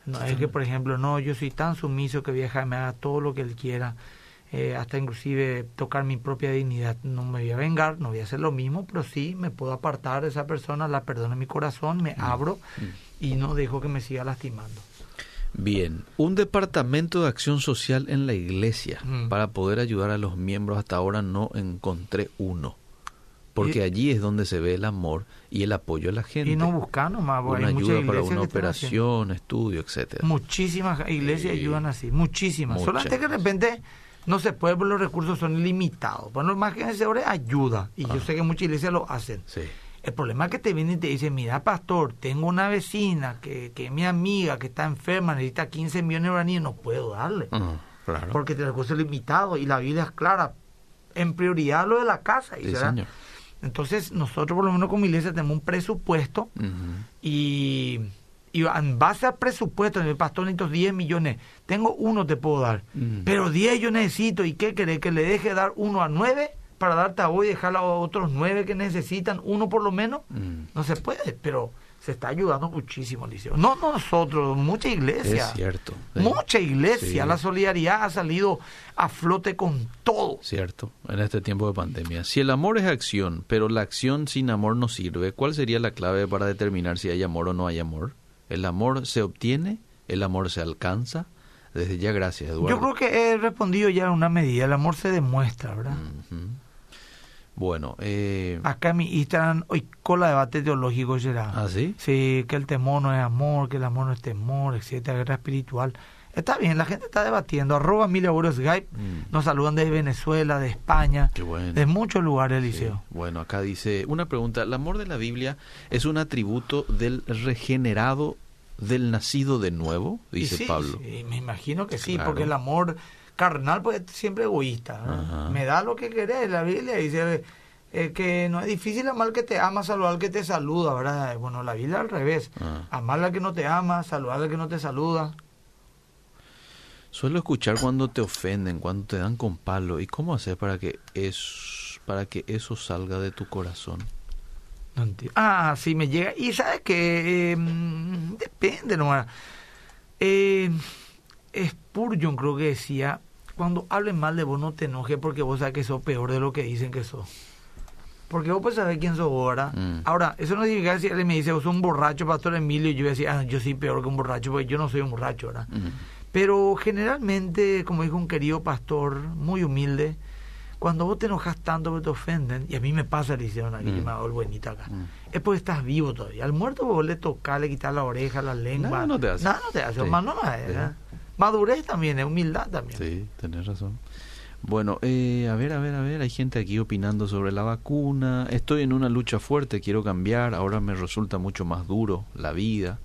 No es que, por ejemplo, no, yo soy tan sumiso que voy a dejar que me haga todo lo que él quiera, eh, hasta inclusive tocar mi propia dignidad. No me voy a vengar, no voy a hacer lo mismo, pero sí me puedo apartar de esa persona, la perdono en mi corazón, me abro y no dejo que me siga lastimando. Bien, un departamento de acción social en la iglesia Mm. para poder ayudar a los miembros. Hasta ahora no encontré uno. Porque Y- allí es donde se ve el amor y el apoyo a la gente. Y no buscar nomás, porque una hay ayuda para una operación, estudio, etcétera. Muchísimas iglesias ayudan así, muchísimas. Solamente que de repente no se puede, porque los recursos son limitados. Bueno, más que ese ahora ayuda. Y Ah. yo sé que muchas iglesias lo hacen. Sí. El problema es que te vienen y te dicen, mira, pastor, tengo una vecina que, que es mi amiga, que está enferma, necesita 15 millones de guaraníes, no puedo darle. Ah, claro. Porque el recurso limitado y la Biblia es clara. En prioridad lo de la casa. Sí, dice, ¿verdad? señor. Entonces, nosotros por lo menos como iglesia tenemos un presupuesto y, y en base al presupuesto, el pastor necesito 10 millones, tengo uno te puedo dar, pero 10 yo necesito, ¿y qué querés? ¿Que le deje dar uno a 9 para darte a vos y dejar a otros 9 que necesitan, uno por lo menos? Mm. No se puede, pero se está ayudando muchísimo, Liceo. No nosotros, mucha iglesia. Es cierto. sí. Mucha iglesia, Sí. la solidaridad ha salido a flote con todo. Cierto, en este tiempo de pandemia. Si el amor es acción, pero la acción sin amor no sirve, ¿cuál sería la clave para determinar si hay amor o no hay amor? ¿El amor se obtiene? ¿El amor se alcanza? Desde ya, gracias, Eduardo. Yo creo que he respondido ya en una medida, el amor se demuestra, ¿verdad? Ujú. Bueno, eh, Acá en mi Instagram hoy cola debate teológico será. ¿Ah, sí? Sí, que el temor no es amor, que el amor no es temor, etcétera, guerra espiritual. Está bien, la gente está debatiendo. Arroba mil euros Skype. Mm. Nos saludan desde Venezuela, de España, Qué bueno. de muchos lugares, Eliseo. bueno, acá dice una pregunta. ¿El amor de la Biblia es un atributo del regenerado, del nacido de nuevo? Dice sí, Pablo. sí, me imagino que sí, Claro. porque el amor carnal pues es siempre egoísta. ¿no? Ajá. Me da lo que querés. La Biblia dice eh, que no es difícil amar al que te ama, saludar al que te saluda, ¿verdad? Bueno, la Biblia al revés. Ah. Amar al que no te ama, saludar al que no te saluda. Suelo escuchar cuando te ofenden, cuando te dan con palo. ¿Y cómo hacer para que es para que eso salga de tu corazón? No Ah, sí, me llega. Y sabes que depende nomás. Eh, Spurgeon creo que decía, cuando hablen mal de vos no te enojes porque vos sabes que sos peor de lo que dicen que sos. Porque vos puedes saber quién sos ahora. Mm. Ahora, eso no significa que si alguien me dice, vos sos un borracho, Pastor Emilio, y yo voy a decir, ah, yo soy peor que un borracho, porque yo no soy un borracho, ¿verdad? Ujú. Pero generalmente, como dijo un querido pastor, muy humilde, cuando vos te enojas tanto que te ofenden, y a mí me pasa, le hicieron aquí, Mm. yo me hago el buenito acá, Mm. es porque estás vivo todavía. Al muerto vos le tocas, le quitas la oreja, la lengua. Nada no te hace. Nada no te hace, Sí. más no más, Sí. Madurez también, es humildad también. Sí, tenés razón. Bueno, eh, a ver, a ver, a ver, hay gente aquí opinando sobre la vacuna. Estoy en una lucha fuerte, quiero cambiar, ahora me resulta mucho más duro la vida.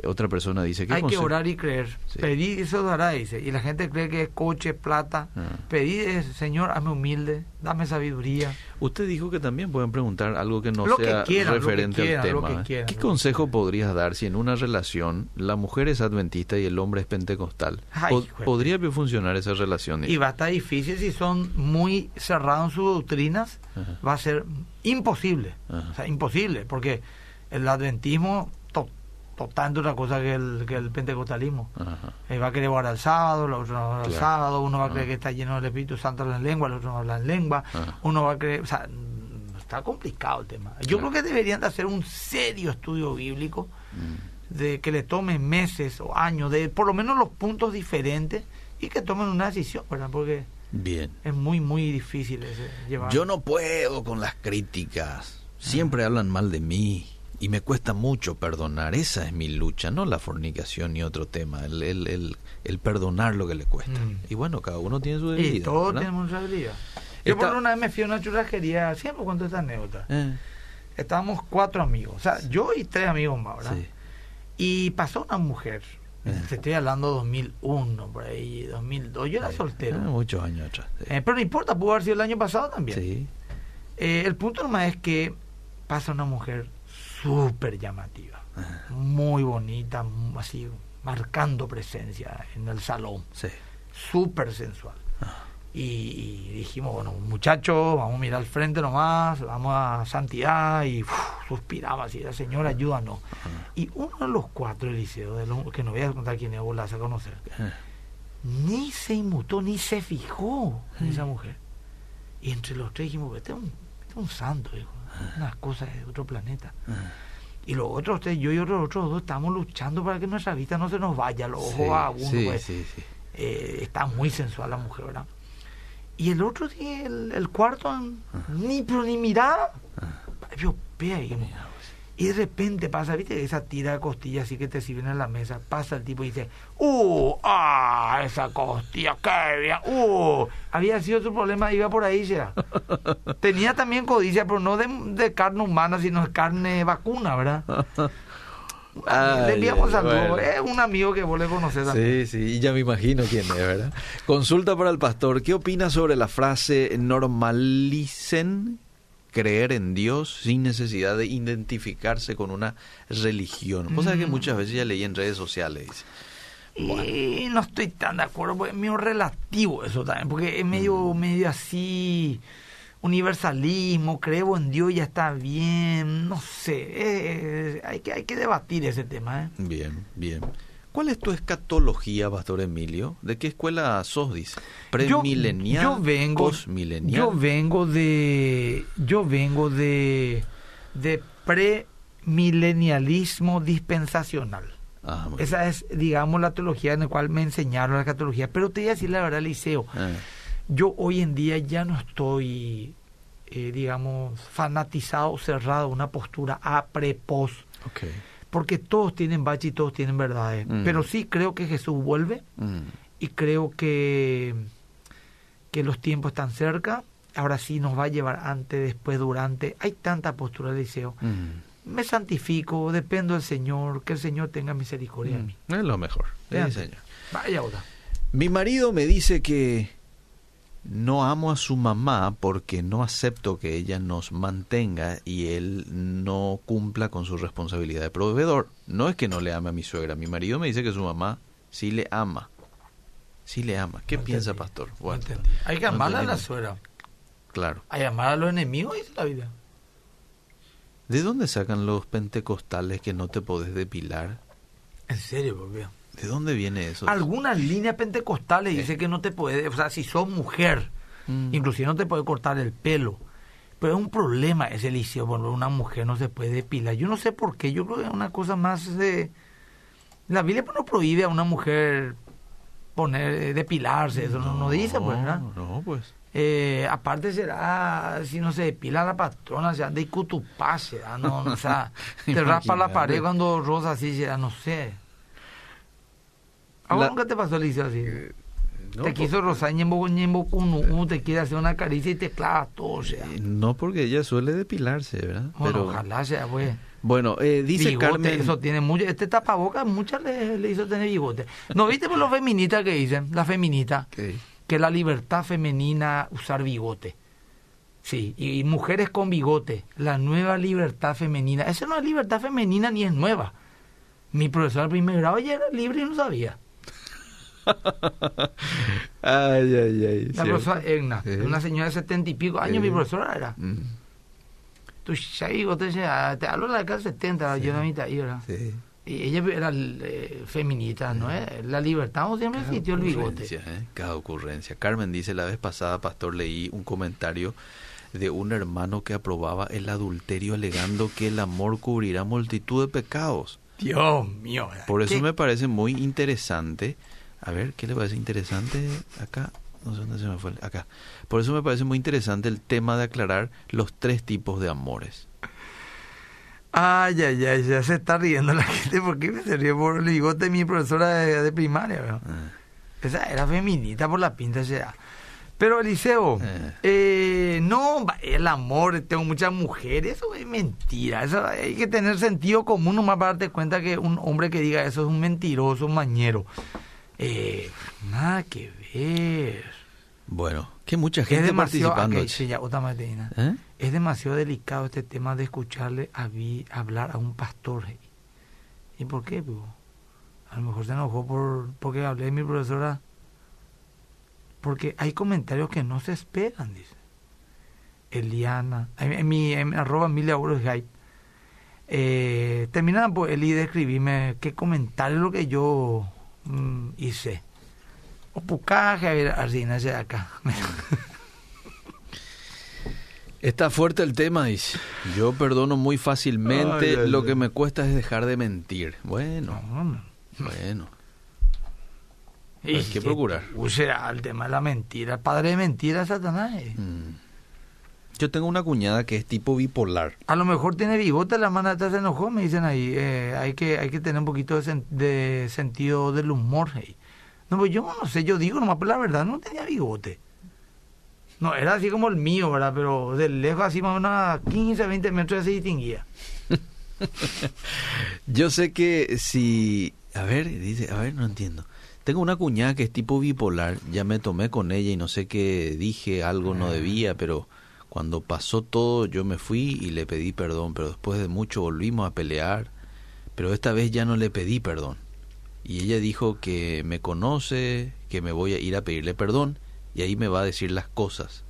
Eh, Otra persona dice que Hay que orar y creer. Sí. Pedir y se os dará, dice. Y la gente cree que es coche, plata. Ah. Pedir es, Señor, hazme humilde, dame sabiduría. Usted dijo que también pueden preguntar algo que no Lo que sea quieran, lo que referente quieran, al tema. que ¿eh? quieran, ¿Qué consejo podrías dar si en una relación la mujer es adventista y el hombre es pentecostal? Ay, ¿Podría funcionar esa relación? Y va a estar difícil si son muy cerrados en sus doctrinas. Ajá. Va a ser imposible. Ajá. O sea, imposible. Porque el adventismo totalmente otra cosa que el, que el pentecostalismo. Él va a querer guardar el sábado, el otro no va el sábado, uno va a Ah. creer que está lleno del Espíritu Santo en lengua, el otro no habla en lengua, Ah. uno va a creer, o sea, mm, está complicado el tema. Yo Claro. creo que deberían de hacer un serio estudio bíblico Mm. de que le tome meses o años, de por lo menos los puntos diferentes y que tomen una decisión, ¿verdad? Porque Bien. es muy, muy difícil ese, llevar. Yo no puedo con las críticas. Siempre hablan mal de mí y me cuesta mucho perdonar. Esa es mi lucha, no la fornicación ni otro tema. El, el, el, el perdonar lo que le cuesta. Mm. Y bueno, cada uno tiene su Y debilidad. todos ¿verdad? tenemos responsabilidad. Yo Está- por una vez me fui a una churrasquería, siempre cuento esta anécdota. Eh, Estábamos cuatro amigos, o sea, yo y tres amigos más, ¿verdad? sí. Y pasó una mujer, Eh. te estoy hablando 2001, por ahí, 2002, yo era soltero. Ah, muchos años atrás. sí. Eh, pero no importa, pudo haber sido el año pasado también. Sí. Eh, el punto nomás es que pasa una mujer súper llamativa, muy bonita, así, marcando presencia en el salón, Sí. súper sensual. Y, y dijimos, bueno, muchachos, vamos a mirar al frente nomás, vamos a santidad. Y uf, suspiraba así, la señora, ayúdanos. Y uno de los cuatro del liceo, de los, que no voy a contar quién es, vos la vas a conocer, ni se inmutó, ni se fijó en esa mujer. Y entre los tres dijimos, este es un, este es un santo, hijo, unas cosas de otro planeta. Y los otros tres, yo y otros otros dos, estamos luchando para que nuestra vista no se nos vaya, los ojos Sí, a uno. sí, pues. sí. Eh, está muy sensual la mujer, ¿verdad? Y el otro día, el, el cuarto, ni, pero ni miraba. Yo, ve ahí. Y de repente pasa, viste, esa tira de costillas así que te sirven en la mesa. Pasa el tipo y dice, ¡Uh! ¡Ah! Esa costilla, qué bien. ¡Uh! Había sido su problema, iba por ahí ya. *laughs* Tenía también codicia, pero no de, de carne humana, sino de carne vacuna, ¿verdad? *laughs* Le enviamos saludos. bueno. Es un amigo que vos le conocés también. Sí, sí, y ya me imagino quién es, ¿verdad? Consulta para el pastor. ¿Qué opina sobre la frase normalicen creer en Dios sin necesidad de identificarse con una religión? Vos sabés que Mm. muchas veces ya leí en redes sociales. Y no estoy tan de acuerdo, porque es medio relativo eso también, porque es medio, medio así, universalismo, creo en Dios, ya está bien, no sé, eh, hay, que, hay que debatir ese tema. ¿eh? Bien, bien. ¿Cuál es tu escatología, Pastor Emilio? ¿De qué escuela sos, dice? ¿Premilenial? yo vengo, ¿Postmilenial? yo vengo de, yo vengo de, de premilenialismo dispensacional. Ah, Esa es, digamos, la teología en la cual me enseñaron la catología. Pero te voy a decir la verdad, Liceo. Eh, Yo hoy en día ya no estoy, eh, digamos, fanatizado, cerrado, una postura a prepos. ok. Porque todos tienen bache y todos tienen verdades. Mm. Pero sí creo que Jesús vuelve Mm. y creo que, que los tiempos están cerca. Ahora sí nos va a llevar antes, después, durante. Hay tanta postura, Liceo. Mm. Me santifico, dependo del Señor, que el Señor tenga misericordia de mí. Es lo mejor. Sí, señor. Vaya otra. Mi marido me dice que no amo a su mamá porque no acepto que ella nos mantenga y él no cumpla con su responsabilidad de proveedor. No es que no le ame a mi suegra. Mi marido me dice que su mamá sí le ama. Sí le ama. ¿Qué piensa, pastor? Bueno, Hay que no amarla a la suegra. Claro. Hay que amar a los enemigos, dice la Biblia. ¿De dónde sacan los pentecostales que no te podés depilar? En serio, papi. ¿De dónde viene eso? Algunas líneas pentecostales dice que no te puede, o sea, si sos mujer, Mm. inclusive no te puede cortar el pelo. Pero es un problema ese liceo, bueno, una mujer no se puede depilar. Yo no sé por qué, yo creo que es una cosa más de... La Biblia pues, no prohíbe a una mujer poner, eh, depilarse, eso no, no dice, pues, ¿verdad? No, pues. Eh, aparte será, si no se depila la patrona, será de cutupá, será, no, no, o sea, *laughs* te raspa la pared cuando rosa así, será, no sé. ¿A vos La- nunca te pasó, Alicia, así? no, te por- quiso rozar ñembo ñembo uno, uno te quiere hacer una caricia y te clava todo, o sea. No porque ella suele depilarse, ¿verdad? Bueno, Pero ojalá sea, pues. bueno, eh, dice bigote, Carmen. Eso tiene mucho. Este tapabocas, muchas le, le hizo tener bigote. ¿No viste por los feministas que dicen? La feminita. ¿Qué? Que la libertad femenina usar bigote. Sí, y, y mujeres con bigote. La nueva libertad femenina. Esa no es libertad femenina ni es nueva. Mi profesor de primer grado ya era libre y no sabía. *laughs* Ay, ay, ay. La profesora Egna, Sí. una señora de setenta y pico años, Sí. mi profesora era. Mm, Tú ya bigote, ya, te hablo de del 70, yo era mitad ahí, ¿verdad? sí. Y ella era eh, feminista, ¿no es? La libertad no siempre existió el bigote. ¿eh? Cada ocurrencia. Carmen dice, la vez pasada, pastor, leí un comentario de un hermano que aprobaba el adulterio alegando que el amor cubrirá multitud de pecados. Dios mío. Por eso ¿Qué? me parece muy interesante. A ver, ¿qué le parece interesante acá? No sé dónde se me fue. Acá. Por eso me parece muy interesante el tema de aclarar los tres tipos de amores. Ay, ay, ay, ya se está riendo la *laughs* gente. ¿Por qué me se ríe por el bigote de mi profesora de, de primaria? ¿verdad? Ah. Esa era feminista por la pinta esa. Pero Eliseo, eh, no, va- el amor, tengo muchas mujeres, eso es mentira. Eso hay que tener sentido común nomás para darte cuenta que un hombre que diga eso es un mentiroso, un mañero. Eh, nada que ver. Bueno, que mucha Es gente demasiado, participando. ya, otra materia. ¿Eh? Es demasiado delicado este tema de escucharle a vi- hablar a un pastor. ¿Y por qué? pues? A lo mejor se enojó por porque hablé de mi profesora. porque hay comentarios que no se esperan, dice. Eliana, en, en mi en arroba Emilia Hype, eh, terminan por Eli de escribirme qué comentario es lo que yo mm, hice. O pucaje, a ver, acá. *laughs* Está fuerte el tema, dice. Yo perdono muy fácilmente, Ay, ay, lo ay. que me cuesta es dejar de mentir. Bueno, bueno. Hay que procurar. Será el tema de la mentira. Padre de mentira, Satanás. eh. Mm. Yo tengo una cuñada que es tipo bipolar. A lo mejor tiene bigote, la hermana esta se enojó, me dicen ahí. eh, hay, que, hay que tener un poquito de, sen- de sentido del humor. No, pues yo no sé, yo digo nomás, pero la verdad no tenía bigote. No, era así como el mío, ¿verdad? Pero de lejos, así más o menos a 15, 20 metros ya se distinguía. *laughs* Yo sé que si... A ver, dice, a ver, no entiendo. Tengo una cuñada que es tipo bipolar, ya me tomé con ella y no sé qué dije, algo no debía, pero cuando pasó todo yo me fui y le pedí perdón, pero después de mucho volvimos a pelear, pero esta vez ya no le pedí perdón. Y ella dijo que me conoce, que me voy a ir a pedirle perdón y ahí me va a decir las cosas.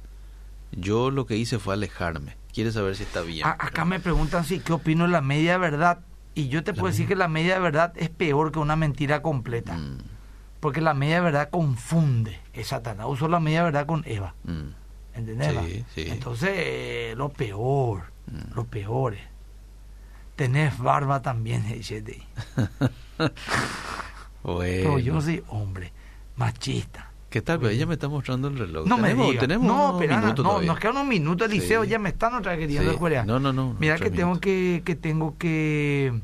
Yo lo que hice fue alejarme. Quiere saber si está bien. A- acá me preguntan si qué opino de la media verdad. Y yo te puedo decir que la media verdad es peor que una mentira completa. Mm, Porque la media verdad confunde. Es Satanás usó la media verdad con Eva. mm. ¿Entendés? Sí, sí. Entonces, eh, lo peor, Mm. lo peor es. Tenés barba también, de ahí. Pero Bueno. yo soy hombre, machista. ¿Qué tal? Pero ella me está mostrando el reloj. No me tenemos, digas. tenemos no, minutos no, todavía. nos quedan unos minutos, Eliseo, Sí. ya me están otra queriendo Sí. No, no, no, Mira que tengo que, que tengo que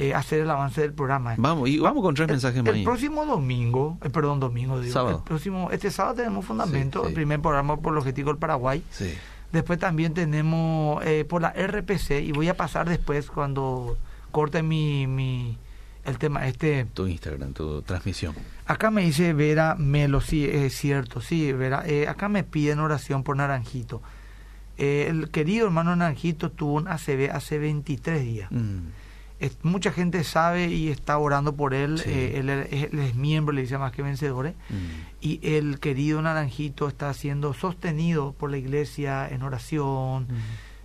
eh, hacer el avance del programa. Vamos, y vamos con tres mensajes más. El próximo domingo, eh, perdón, domingo, digo, Sábado. el próximo, este sábado tenemos Fundamento, Sí, sí. el primer programa por el objetivo del Paraguay. Sí. Después también tenemos eh, por la RPC y voy a pasar después cuando corte mi, mi el tema este. Tu Instagram, tu transmisión. Acá me dice Vera Melo, sí, es cierto, sí, Vera. eh, acá me piden oración por Naranjito. Eh, el querido hermano Naranjito tuvo un ACV hace 23 días. Mm. Es- mucha gente sabe y está orando por él. Sí. eh, él, es- él es miembro, le dice más que vencedores. Mm. Y el querido Naranjito está siendo sostenido por la iglesia en oración,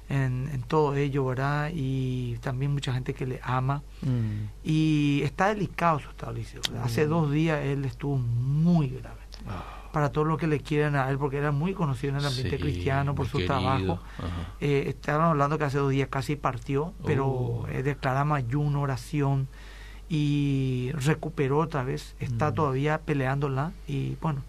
en, en todo ello, ¿verdad? Y también mucha gente que le ama. Mm. Y está delicado su estado. Hace Mm. dos días él estuvo muy grave. Para todo lo que le quieren a él, porque era muy conocido en el ambiente Sí, cristiano por su querido. trabajo. Eh, estaban hablando que hace dos días casi partió, pero Oh. eh, declaramos ayuno, oración y recuperó otra vez. Está Mm. todavía peleándola y bueno,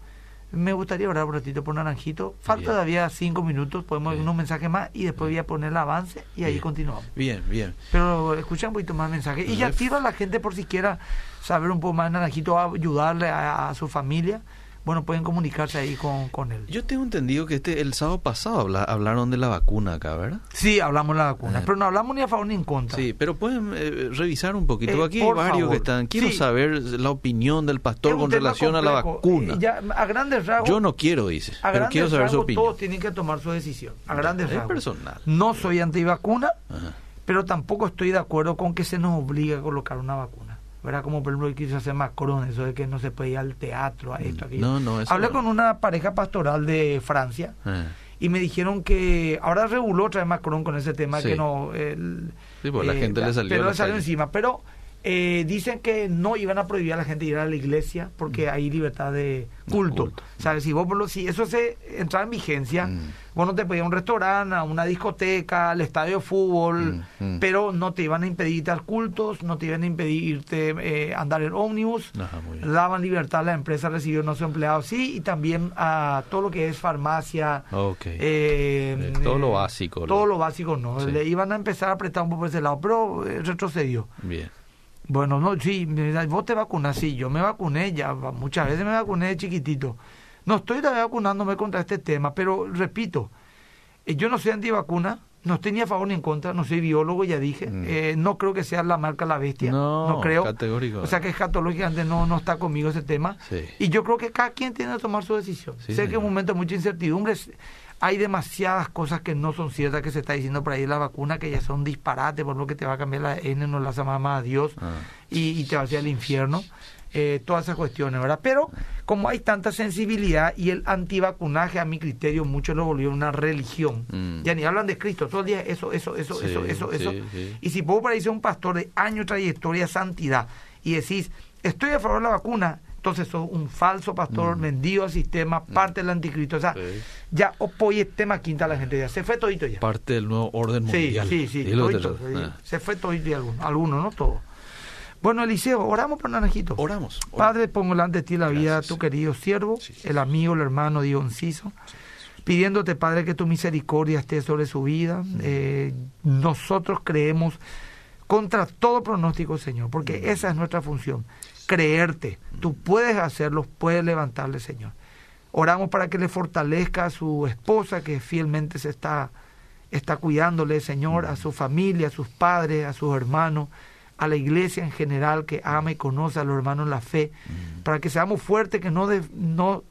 me gustaría orar un ratito por Naranjito. Falta todavía cinco minutos, podemos unos mensajes más y después voy a poner el avance y ahí Bien. continuamos. Bien, bien. Pero escucha un poquito más mensajes. Y ya tiro a la gente por si quiera saber un poco más de Naranjito, ayudarle a, a su familia. Bueno, pueden comunicarse ahí con, con él. Yo tengo entendido que este el sábado pasado habla- hablaron de la vacuna acá, ¿verdad? Sí, hablamos de la vacuna, Eh. pero no hablamos ni a favor ni en contra. Sí, pero pueden eh, revisar un poquito. Eh, Aquí hay varios favor. que están. Quiero Sí. saber la opinión del pastor Es con relación a la vacuna. Ya, a grandes rasgos, Yo no quiero, dice, a pero grandes quiero saber su rasgos, opinión. todos tienen que tomar su decisión. A grandes Es rasgos. personal. No soy antivacuna, Ajá. pero tampoco estoy de acuerdo con que se nos obligue a colocar una vacuna. ¿Verdad? Como por ejemplo quiso hacer Macron, eso de que no se puede ir al teatro, a esto, a aquello. Mm. No, no, eso Hablé no. con una pareja pastoral de Francia Eh, y me dijeron que ahora reguló otra vez Macron con ese tema Sí. que no el- Sí, porque la gente le salió pero le salió encima pero eh, dicen que no iban a prohibir a la gente ir a la iglesia Mm. porque hay libertad de culto, ¿sabes? si vos por lo- si eso se entraba en vigencia Mm. vos no te podías ir a un restaurante a una discoteca al estadio de fútbol mm. pero no te iban a impedir ir a cultos no te iban a impedir irte eh, andar en ómnibus Ajá, daban libertad a la empresa recibir a sus empleados sí y también a todo lo que es farmacia Ok. eh, Eh, todo lo eh, básico. todo lo- lo básico no. Sí. Le iban a empezar a apretar un poco por ese lado, pero eh, retrocedió. Bien. Bueno, no, sí, vos te vacunas, sí, yo me vacuné ya, muchas veces me vacuné de chiquitito. No estoy todavía vacunándome contra este tema, pero repito, eh, yo no soy antivacuna, no estoy ni a favor ni en contra, no soy biólogo, ya dije, eh, no creo que sea la marca la bestia, Mm. No, no, creo. categórico. O sea que escatológicamente no, no está conmigo ese tema. Sí. Y yo creo que cada quien tiene que tomar su decisión. Sí, sé que es un momento de mucha incertidumbre. Hay demasiadas cosas que no son ciertas que se está diciendo por ahí la vacuna que ya son disparates, por lo que te va a cambiar la N, no la mamá a Dios y, y te va hacia el infierno. Eh, todas esas cuestiones, ¿verdad? Pero como hay tanta sensibilidad y el antivacunaje, a mi criterio, muchos lo volvieron una religión. Mm. Ya ni hablan de Cristo, todo el día eso, eso, eso, Sí, eso, eso, sí, eso. sí. Y si vos pareces un pastor de años trayectoria, santidad, y decís, estoy a favor de la vacuna, entonces sos un falso pastor, vendido al sistema, parte del anticristo. O sea, ya opoye tema quinta a la gente ya. Se fue todito ya. Parte del nuevo orden Sí, mundial. sí, sí, Dilo, todito, sí. Ah. Se fue todito y alguno, alguno, no todo. Bueno, Eliseo, oramos por Naranjito. Oramos. Padre, pongo delante de ti la vida de tu querido siervo, el amigo, el hermano Dionciso, pidiéndote, Padre, que tu misericordia esté sobre su vida. Eh, nosotros creemos contra todo pronóstico, Señor, porque esa es nuestra función, creerte. Tú puedes hacerlo, puedes levantarle, Señor. Oramos para que le fortalezca a su esposa, que fielmente se está, está cuidándole, Señor, a su familia, a sus padres, a sus hermanos, a la iglesia en general, que ama y conoce a los hermanos en la fe, para que seamos fuertes, que no, des- no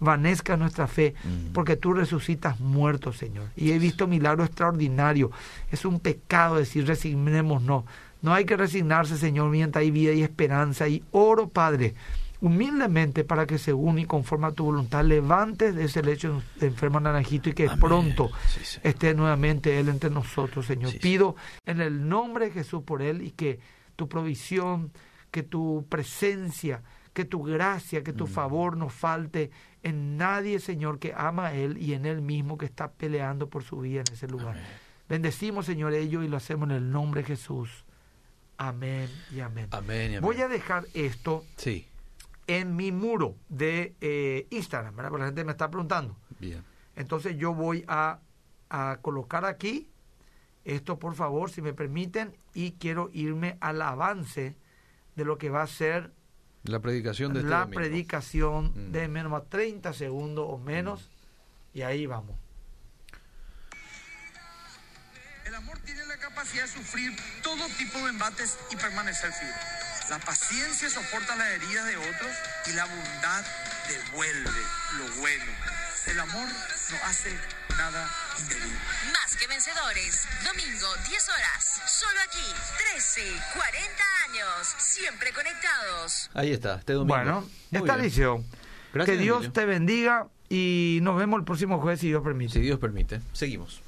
desvanezca nuestra fe, porque tú resucitas muertos, Señor. Y he visto milagros extraordinarios. Es un pecado decir resignémonos, no. No hay que resignarse, Señor, mientras hay vida y esperanza. Y oro, Padre, humildemente para que según y conforme a tu voluntad levantes de ese lecho de enfermo naranjito y que pronto esté nuevamente Él entre nosotros, Señor. Pido en el nombre de Jesús por Él y que tu provisión, que tu presencia, que tu gracia, que tu favor no falte en nadie, Señor, que ama a Él y en Él mismo que está peleando por su vida en ese lugar. Bendecimos, Señor, ello y lo hacemos en el nombre de Jesús. Amén y amén. Amén y amén. Voy a dejar esto Sí, en mi muro de eh, Instagram, ¿verdad? Porque la gente me está preguntando. bien. Entonces yo voy a, a colocar aquí esto, por favor, si me permiten, y quiero irme al avance de lo que va a ser La predicación de este la domingo. predicación de menos a 30 segundos o menos. Y ahí vamos. El amor tiene la capacidad de sufrir todo tipo de embates y permanecer firme. La paciencia soporta las heridas de otros y la bondad devuelve lo bueno. El amor no hace nada. Más que vencedores. Domingo, 10 horas. Solo aquí. 13, 40 años. Siempre conectados. Ahí está, este domingo. Bueno, Muy bien. lección. Gracias, que Dios Emilio. te bendiga y nos vemos el próximo jueves si Dios permite. Si Dios permite. Seguimos.